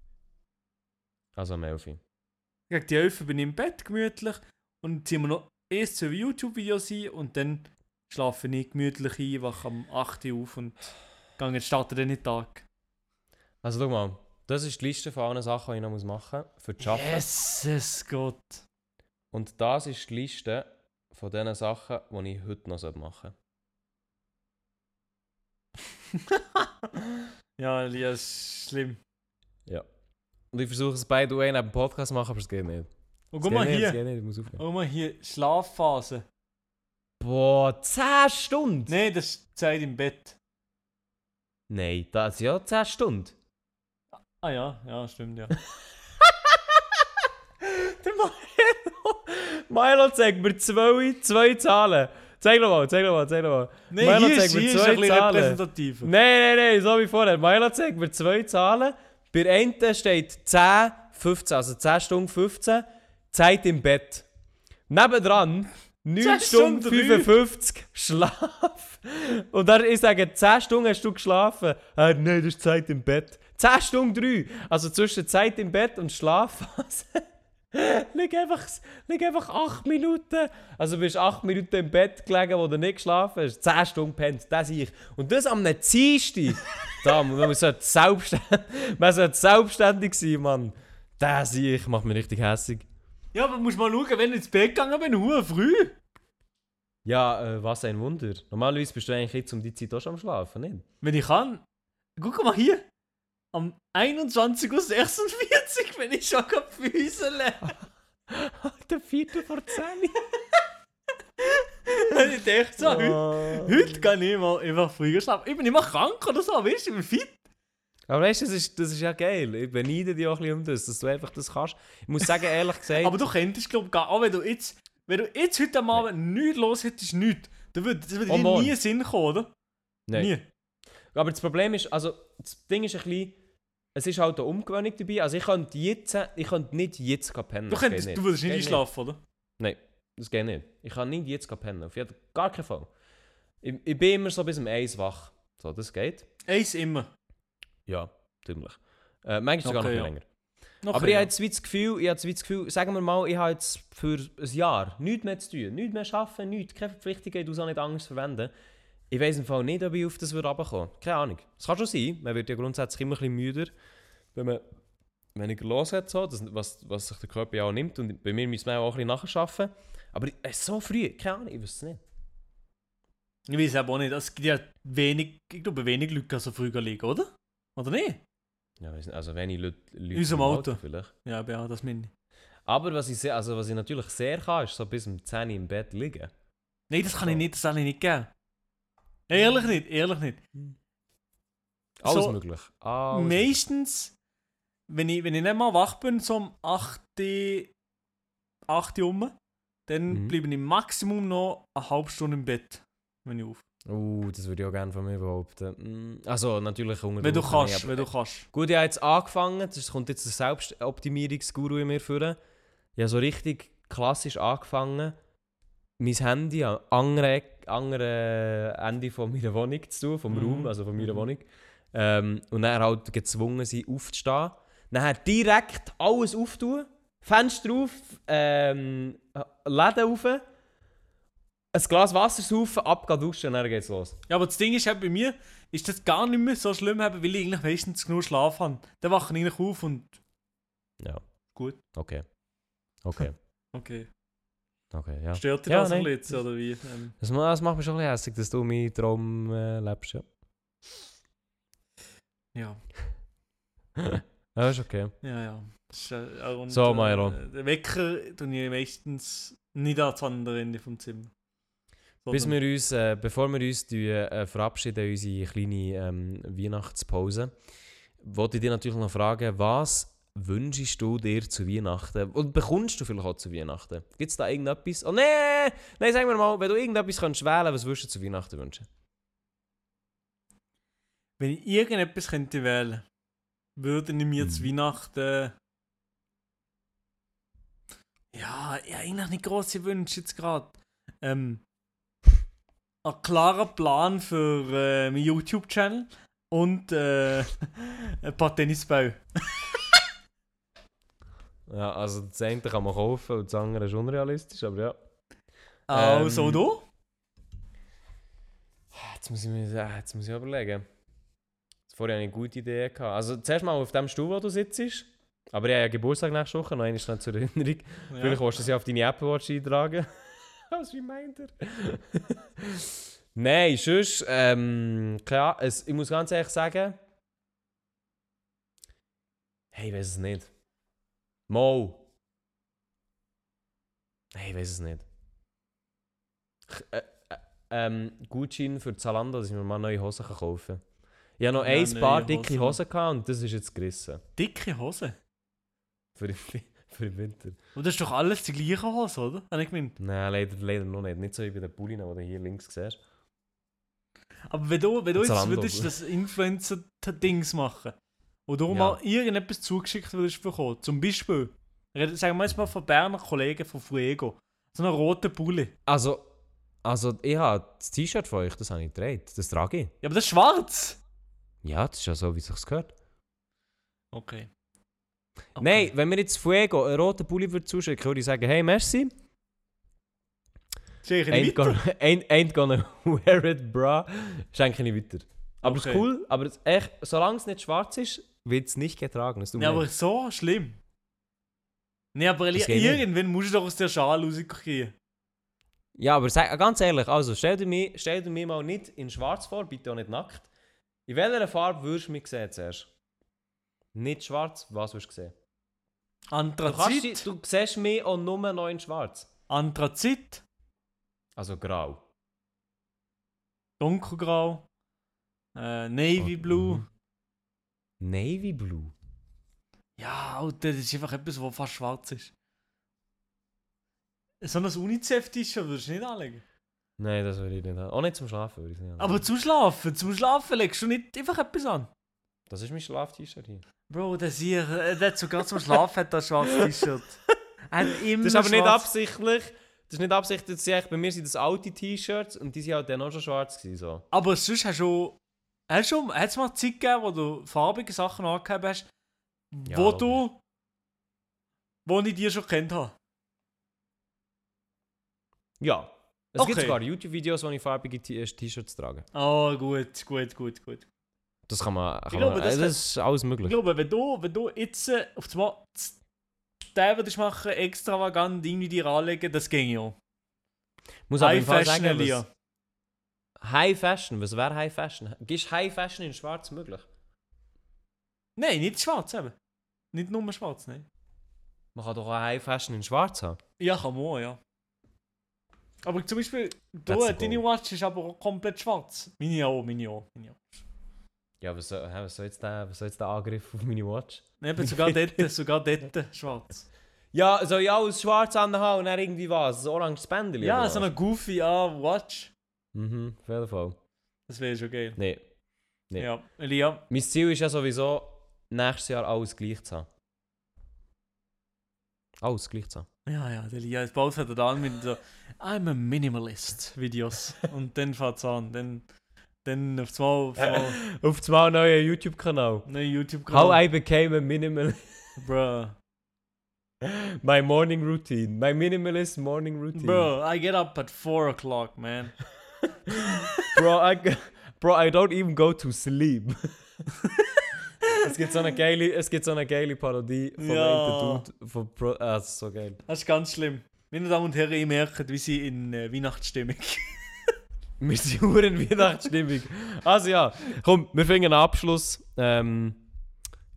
Also am 11 Uhr. Gegen die 11 bin ich im Bett gemütlich und ziehen wir noch erst zwei YouTube-Videos ein und dann schlafe ich gemütlich ein, wache am 8 Uhr auf und gehe jetzt starten den Tag. Also schau mal, das ist die Liste von allen Sachen, die ich noch machen muss, für zu arbeiten. Jesus Gott. Und das ist die Liste von den Sachen, die ich heute noch machen Ja, Elias, ist schlimm. Ja. Und ich versuche es by the way neben dem Podcast zu machen, aber es geht nicht. Und Es guck mal hier. nicht, ich muss aufhören. Guck mal hier, Schlafphase. Boah, 10 Stunden? Nein, das ist Zeit im Bett. Nein, das ist ja 10 Stunden. Ah ja, ja, stimmt, ja. Der Milo, Milo zeigt mir zwei, zwei Zahlen. Zeig noch mal, zeig noch mal, zeig noch mal. Nein, Milo hier, zeigt ist, mir ist zwei bisschen Zahlen. repräsentativer. Nein, nein, nein, so wie vorher. Milo zeigt mir zwei Zahlen. Bei einen steht 10, 15, also 10 Stunden 15, Zeit im Bett. Nebendran 9 10 Stunden Stunden 55 Schlaf. Und dann ich sage, 10 Stunden hast du geschlafen. Ah, nein, das ist Zeit im Bett. 10 Stunden 3. Also zwischen Zeit im Bett und Schlafphase. lieg, einfach, lieg einfach 8 Minuten. Also du bist 8 Minuten im Bett gelegen, wo du nicht geschlafen hast. 10 Stunden pennt, das ich. Und das am Dienstag. da, man sollte selbstständig, man sollte selbstständig sein, Mann. Das ich macht mich richtig hässig. Ja, aber musst mal schauen, wenn ich ins Bett gegangen bin, hure früh. Ja, äh, was ein Wunder. Normalerweise bist du eigentlich jetzt um die Zeit auch schon am Schlafen, nicht? Wenn ich kann. Guck mal hier. Am 21.46 Uhr bin ich schon gefüßelt. Der vierte vor 10. ich dachte so, heute, Oh. heute kann ich mal einfach früher schlafen. Ich bin immer krank oder so, weißt du, ich bin fit. Aber weißt du, das ist, das ist ja geil. Ich beneide dich auch ein bisschen um das, dass du einfach das kannst. Ich muss sagen, ehrlich gesagt, Aber du könntest, glaube ich, gar auch wenn du jetzt, wenn du jetzt heute am Abend nichts los hättest, nichts, dann würde, das würde Oh, dir nie Sinn kommen, oder? nein. Nie. Aber das Problem ist, also das Ding ist ein bisschen, es ist halt eine Umgewöhnung dabei. Also ich könnte jetzt, ich könnte nicht jetzt pennen. Du, könntest, nicht. du würdest nicht einschlafen, oder? Nein, das geht nicht. Ich kann nicht jetzt pennen. Auf jeden gar keinen Fall. Ich, ich bin immer so bis um 1 wach. So, das geht. Eins immer. Ja, ziemlich. Äh, manchmal sogar noch Okay, viel ja. länger. Okay, Aber ich ja. habe jetzt das Gefühl, ich habe das Gefühl, sagen wir mal, ich habe jetzt für ein Jahr nichts mehr zu tun, nichts mehr arbeiten, nichts, keine Verpflichtungen, du es auch nicht anders verwenden. Ich weiß im Fall nicht, ob ich auf das würde runterkommen. Keine Ahnung. Es kann schon sein, man wird ja grundsätzlich immer ein bisschen müder, wenn man weniger los hat, so, das, was, was sich der Körper ja auch nimmt. Und bei mir müssen wir auch ein bisschen nachschaffen. Aber es ist so früh, keine Ahnung, ich weiß es nicht. Ich weiß aber auch nicht, es gibt ja wenig, ich glaube, wenig Leute können so früh liegen, oder? Oder nicht? Ja, weiss nicht, also wenig Leute, Leute unserem im Auto. vielleicht. Ja, ja, das meine ich. Aber was ich, sehr, also was ich natürlich sehr kann, ist so bis um 10 Uhr im Bett liegen. Nein, das kann ich nicht, das kann ich nicht geben. Ehrlich nicht, ehrlich nicht. Alles So, möglich. Alles Meistens, wenn ich, wenn ich nicht mal wach bin, so um 8 Uhr, 8 Uhr um, dann Mhm. bleibe ich Maximum noch eine halbe Stunde im Bett, wenn ich auf. Uh, das würde ich auch gerne von mir behaupten. Mm, Also, natürlich unter Wenn du kannst, aber- wenn du kannst. Gut, ich habe jetzt angefangen, es kommt jetzt der Selbstoptimierungsguru in mir vor. Ich habe so richtig klassisch angefangen, mein Handy am anderen, anderen Ende von meiner Wohnung zu tun, vom Mhm. Raum, also von meiner Mhm. Wohnung. Ähm, und dann halt gezwungen sein, aufzustehen. Dann direkt alles auftun, Fenster auf, ähm, Läden auf, ein Glas Wasser saufen, ab, duschen und dann geht's los. Ja, aber das Ding ist eben, bei mir ist das gar nicht mehr so schlimm, weil ich eigentlich meistens genug Schlaf habe. Dann wache ich eigentlich auf und Ja. Gut. Okay. Okay. okay. Okay, ja. Stört dich Ja, das ein nein. bisschen, oder wie? Ähm, Das, ma- das macht mich schon ein bisschen hässlich, dass du meinen Traum äh, lebst, ja. ja. Ja, ist okay. Ja, ja. Ist, äh, und, So, Milo. Äh, den Wecker tue ich meistens nicht ans andere Ende vom Zimmer. Bis wir uns, äh, bevor wir uns tun, äh, verabschieden, unsere kleine ähm, Weihnachtspause, wollte ich dich natürlich noch fragen, was wünschst du dir zu Weihnachten? Und bekommst du vielleicht auch zu Weihnachten? Gibt es da irgendetwas? Oh nein! Nein, sag mir mal, wenn du irgendetwas kannst wählen was würdest du zu Weihnachten wünschen? Wenn ich irgendetwas könnte wählen, würde ich mir zu Mhm. Weihnachten. Ja, ja, eigentlich nicht große Wünsche jetzt gerade. Ähm, ein klarer Plan für äh, meinen YouTube-Channel und äh, ein paar Tennisbälle. Ja, also das eine kann man kaufen und das andere ist unrealistisch, aber ja. Also, Ähm, du? Jetzt muss ich mir äh, jetzt muss ich überlegen. Vorher hatte ich eine gute Idee. Gehabt. Also zuerst mal auf dem Stuhl, wo du sitzt. Aber ich habe ja Geburtstag nächste Woche, noch einmal schnell zur Erinnerung. Vielleicht willst du ja auf deine Apple Watch eintragen. Als Reminder. Nein, sonst, ähm, klar, es, ich muss ganz ehrlich sagen, hey, ich weiß es nicht. Mo. Hey, ich weiß es nicht. Ich, äh, äh, ähm, Gutschein für Zalando, dass ich mir mal neue Hosen kaufen kann. Ich habe noch Ja, ein paar dicke Hosen. Hosen gehabt und das ist jetzt gerissen. Dicke Hose. Für den, für den Winter. Und das ist doch alles die gleiche Hose, oder? Habe ich gemeint. Nein, leider, leider noch nicht. Nicht so wie bei den Pullen, die du hier links siehst. Aber wenn du, wenn du jetzt Zalando. würdest das Influencer-Dings machen und du Ja. mal irgendetwas zugeschickt würdest bekommen, zum Beispiel, sagen wir jetzt mal von Berner Kollegen von Fuego, so einen roten Pulli. Also, also ich habe das T-Shirt von euch, das habe ich getragen. Das trage ich. Ja, aber das ist schwarz! Ja, das ist ja so, wie es sich gehört. Okay. Nein, wenn mir jetzt Fuego einen roten Pulli würde zuschicken, würde ich sagen, hey, merci. Sehe ich weiter. gonna, ain't, ain't gonna wear it, bra. Schenke ich nicht weiter. Aber es Okay. ist cool, aber echt, solange es nicht schwarz ist, wird es nicht getragen. Das Ja, aber so schlimm. Nee, aber irgendwann musst du doch aus der Schale rauskriegen. ja, aber sag, ganz ehrlich, also stell dir, mich, stell dir mich mal nicht in schwarz vor, bitte auch nicht nackt. In welcher Farbe würdest du mich sehen zuerst? Nicht schwarz, was würdest du sehen? Du, kannst, Anthrazit. du siehst mich auch nur noch in schwarz. Anthrazit. Also grau. Dunkelgrau. Äh, Navy Oh, Blue. Navy Blue. Ja, Alter, das ist einfach etwas, was fast schwarz ist. So ein UNICEF-T-Shirt würdest du nicht anlegen. Nein, das würde ich nicht haben. Auch nicht zum Schlafen würde ich es nicht haben. Aber zum Schlafen, zum Schlafen legst du nicht einfach etwas an. Das ist mein Schlaf-T-Shirt hier. Bro, der hier, äh, der hat sogar zum Schlafen hat das schwarzes T-Shirt. Das ist aber nicht absichtlich. Das ist nicht absichtlich. Das sind echt- bei mir sind das alte T-Shirts und die sind halt dann auch schon schwarz gewesen. So. Aber sonst hast du. Hast du hat's mal Zeit gegeben, wo du farbige Sachen angehabt hast, Ja, wo logisch. du. wo ich dir schon kennt habe? Ja. Es gibt Okay. sogar YouTube-Videos, wo ich farbige äh, T-Shirts trage. Oh, gut, gut, gut, gut. Das kann man. Kann glaube, man das das, kann- ist alles Ich möglich. glaube, wenn du, wenn du jetzt äh, auf das Mal den würdest machen, extravagant irgendwie dir anlegen, das ging ja. Muss aber High Fashion, sagen, was, High Fashion, was wäre High Fashion? Ist High Fashion in schwarz möglich? Nein, nicht schwarz eben. Nicht nur schwarz, nein. Man kann doch auch High Fashion in schwarz haben. Ja, kann man, ja. Aber zum Beispiel, du, deine. Watch ist aber komplett schwarz. Meine auch, meine auch. Meine auch. Ja, was soll, was soll, jetzt der, was soll jetzt der Angriff auf meine Watch? Eben, sogar dort, sogar dort schwarz. Ja, soll ich alles schwarz anhaben und dann irgendwie was? Ein oranges Bändchen? Ja, so eine goofy ah, Watch. Mhm, auf jeden Fall. Das wäre schon geil. Nee. Nee. Ja, Elia. Mein Ziel ist ja sowieso, nächstes Jahr alles gleich zu haben. Alles gleich zu haben. Ja, ja, der Elia, bald fängt er an mit so I'm a Minimalist Videos. Und dann fängt es an. Dann, dann auf einmal, auf einmal Auf das Mal neuer YouTube-Kanal. neuen YouTube How I became a minimal. Bruh. My morning routine. My minimalist morning routine. Bro, I get up at 4 o'clock, man. Bro, I, bro, I don't even go to sleep. es, gibt so eine geile, es gibt so eine geile Parodie von Ja. Dude. Von Pro, ah, das ist so geil. Das ist ganz schlimm. Meine Damen und Herren, ihr merkt, wie sie in äh, Weihnachtsstimmung. Wir sind in Weihnachtsstimmung. Also ja, komm, wir finden einen Abschluss. Ähm,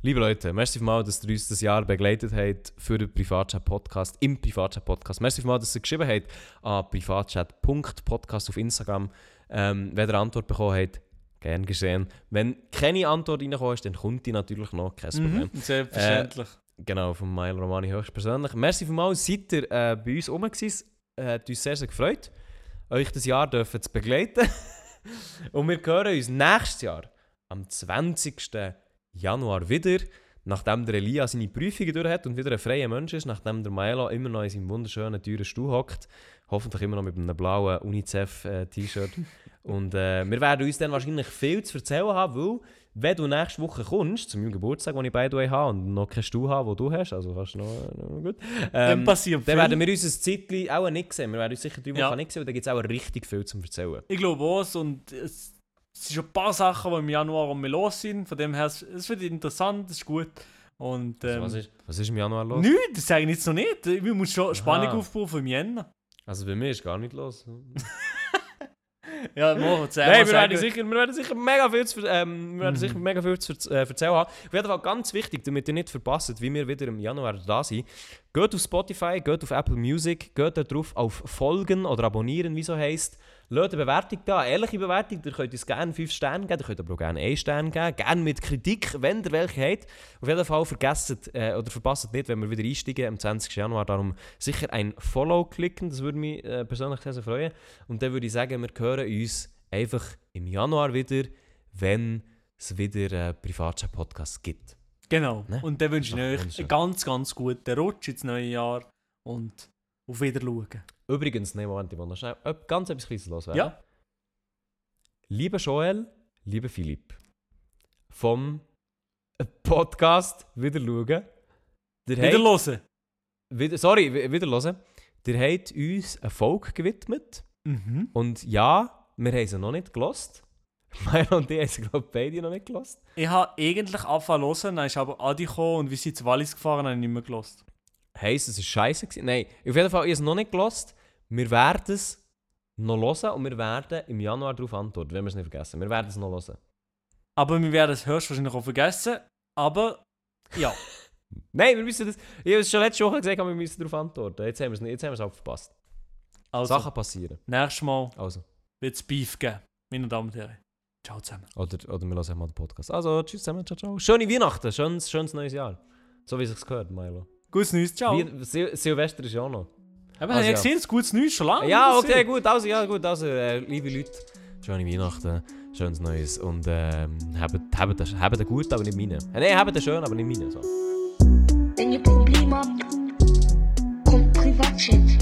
liebe Leute, merci mal, dass ihr uns das Jahr begleitet habt für den Privatchat-Podcast, im Privatchat-Podcast. Merci mal, dass ihr geschrieben habt an privatchat.podcast auf Instagram. Ähm, wenn ihr Antwort bekommen habt, gern geschehen. Wenn keine Antwort reingekommen ist, dann kommt die natürlich noch, kein Problem. Mhm, selbstverständlich. Genau, von Milo Romani höchstpersönlich. Merci vielmals, seid ihr äh, bei uns rum gewesen. Äh, hat uns sehr, sehr gefreut, euch das Jahr dürfen zu begleiten. und wir hören uns nächstes Jahr, am 20. Januar wieder, nachdem der Elia seine Prüfungen durch hat und wieder ein freier Mensch ist, nachdem der Milo immer noch in seinem wunderschönen, teuren Stuhl hockt. Hoffentlich immer noch mit einem blauen UNICEF-T-Shirt. und äh, wir werden uns dann wahrscheinlich viel zu erzählen haben, weil wenn du nächste Woche kommst, zu meinem Geburtstag, den ich by the way habe und noch keinen Stuhl habe, den du hast, also kannst du noch, noch gut, Dann ähm, dann viel. werden wir uns ein Zeitchen auch nicht sehen. Wir werden uns sicher drei Wochen Ja. nicht sehen und dann gibt es auch richtig viel zum Erzählen. Ich glaube auch, und es, es sind schon ein paar Sachen, die im Januar um mich los sind. Von dem her, es wird interessant, es ist gut. Und ähm, Also, was, ist, was ist im Januar los? Nichts, das sage ich jetzt noch nicht. Wir müssen schon Spannung aufbauen für im Jänner. Also bei mir ist gar nicht los. Ja, morgen Nein, wir werden, sicher, wir werden sicher mega viel zu, ähm, wir werden Mhm. sicher mega viel zu äh, erzählen haben. Auf jeden Fall ganz wichtig, damit ihr nicht verpasst, wie wir wieder im Januar da sind. Geht auf Spotify, geht auf Apple Music, geht da drauf auf Folgen oder Abonnieren, wie so heisst. Lasst eine Bewertung da, eine ehrliche Bewertung. Ihr könnt uns gerne 5 Sterne geben, ihr könnt aber auch gerne 1 Stern geben. Gerne mit Kritik, wenn ihr welche habt. Auf jeden Fall vergesst äh, oder verpasst nicht, wenn wir wieder einsteigen am 20. Januar. Darum sicher ein Follow klicken, das würde mich äh, persönlich sehr, sehr freuen. Und dann würde ich sagen, wir hören uns einfach im Januar wieder, wenn es wieder einen Privatchat-Podcast gibt. Genau. Ne? Und dann wünsche ich euch einen ganz, ganz guten Rutsch ins neue Jahr und auf Wiedersehen. Übrigens, nein, Moment, ich will noch schnell ganz etwas Kleines loswerden. Ja. Lieber Joel, lieber Philipp, vom Podcast wieder schauen. Der Wieder sorry, wi- wieder hören. Der hat uns eine Folge gewidmet. Mhm. Und ja, wir haben sie noch nicht gelost. Milo und ich haben glaube ich, beide noch nicht gelost. Ich habe eigentlich angefangen zu hören, dann ist aber Adi gekommen und wir sind zu Wallis gefahren, habe ich nicht mehr gelost. Heisst, es war scheiße. Nein, auf jeden Fall, ich habe es noch nicht gelost. Wir werden es noch hören und wir werden im Januar darauf antworten, wenn wir es nicht vergessen. Wir werden es noch hören. Aber wir werden es höchstwahrscheinlich auch vergessen. Aber ja, Nein, wir müssen das. Ich habe es schon letzte Woche gesagt, aber wir müssen darauf antworten. Jetzt haben wir es nicht, jetzt haben wir es auch verpasst. also Sachen passieren. nächstes Mal Also. wird es Beef geben. Meine Damen und Herren. Ciao zusammen. Oder, oder wir lassen mal den Podcast. Also, tschüss zusammen, ciao, ciao. Schöne Weihnachten, schönes, schönes neues Jahr. So wie es sich gehört, Milo. Gutes Neues, ciao. Wie, Sil Silvester ist ja auch noch. Aber also, habe ich ja. Also gesehen, es gutes Neues schon lange. Ja, okay, gut, also, ja, gut, also, äh, liebe Leute, schöne Weihnachten, schönes Neues und ähm, habt, habt, gut, aber nicht meine. Äh, Nein, den schön, aber nicht meine. So. Wenn ihr Probleme habt, kommt Privatchat.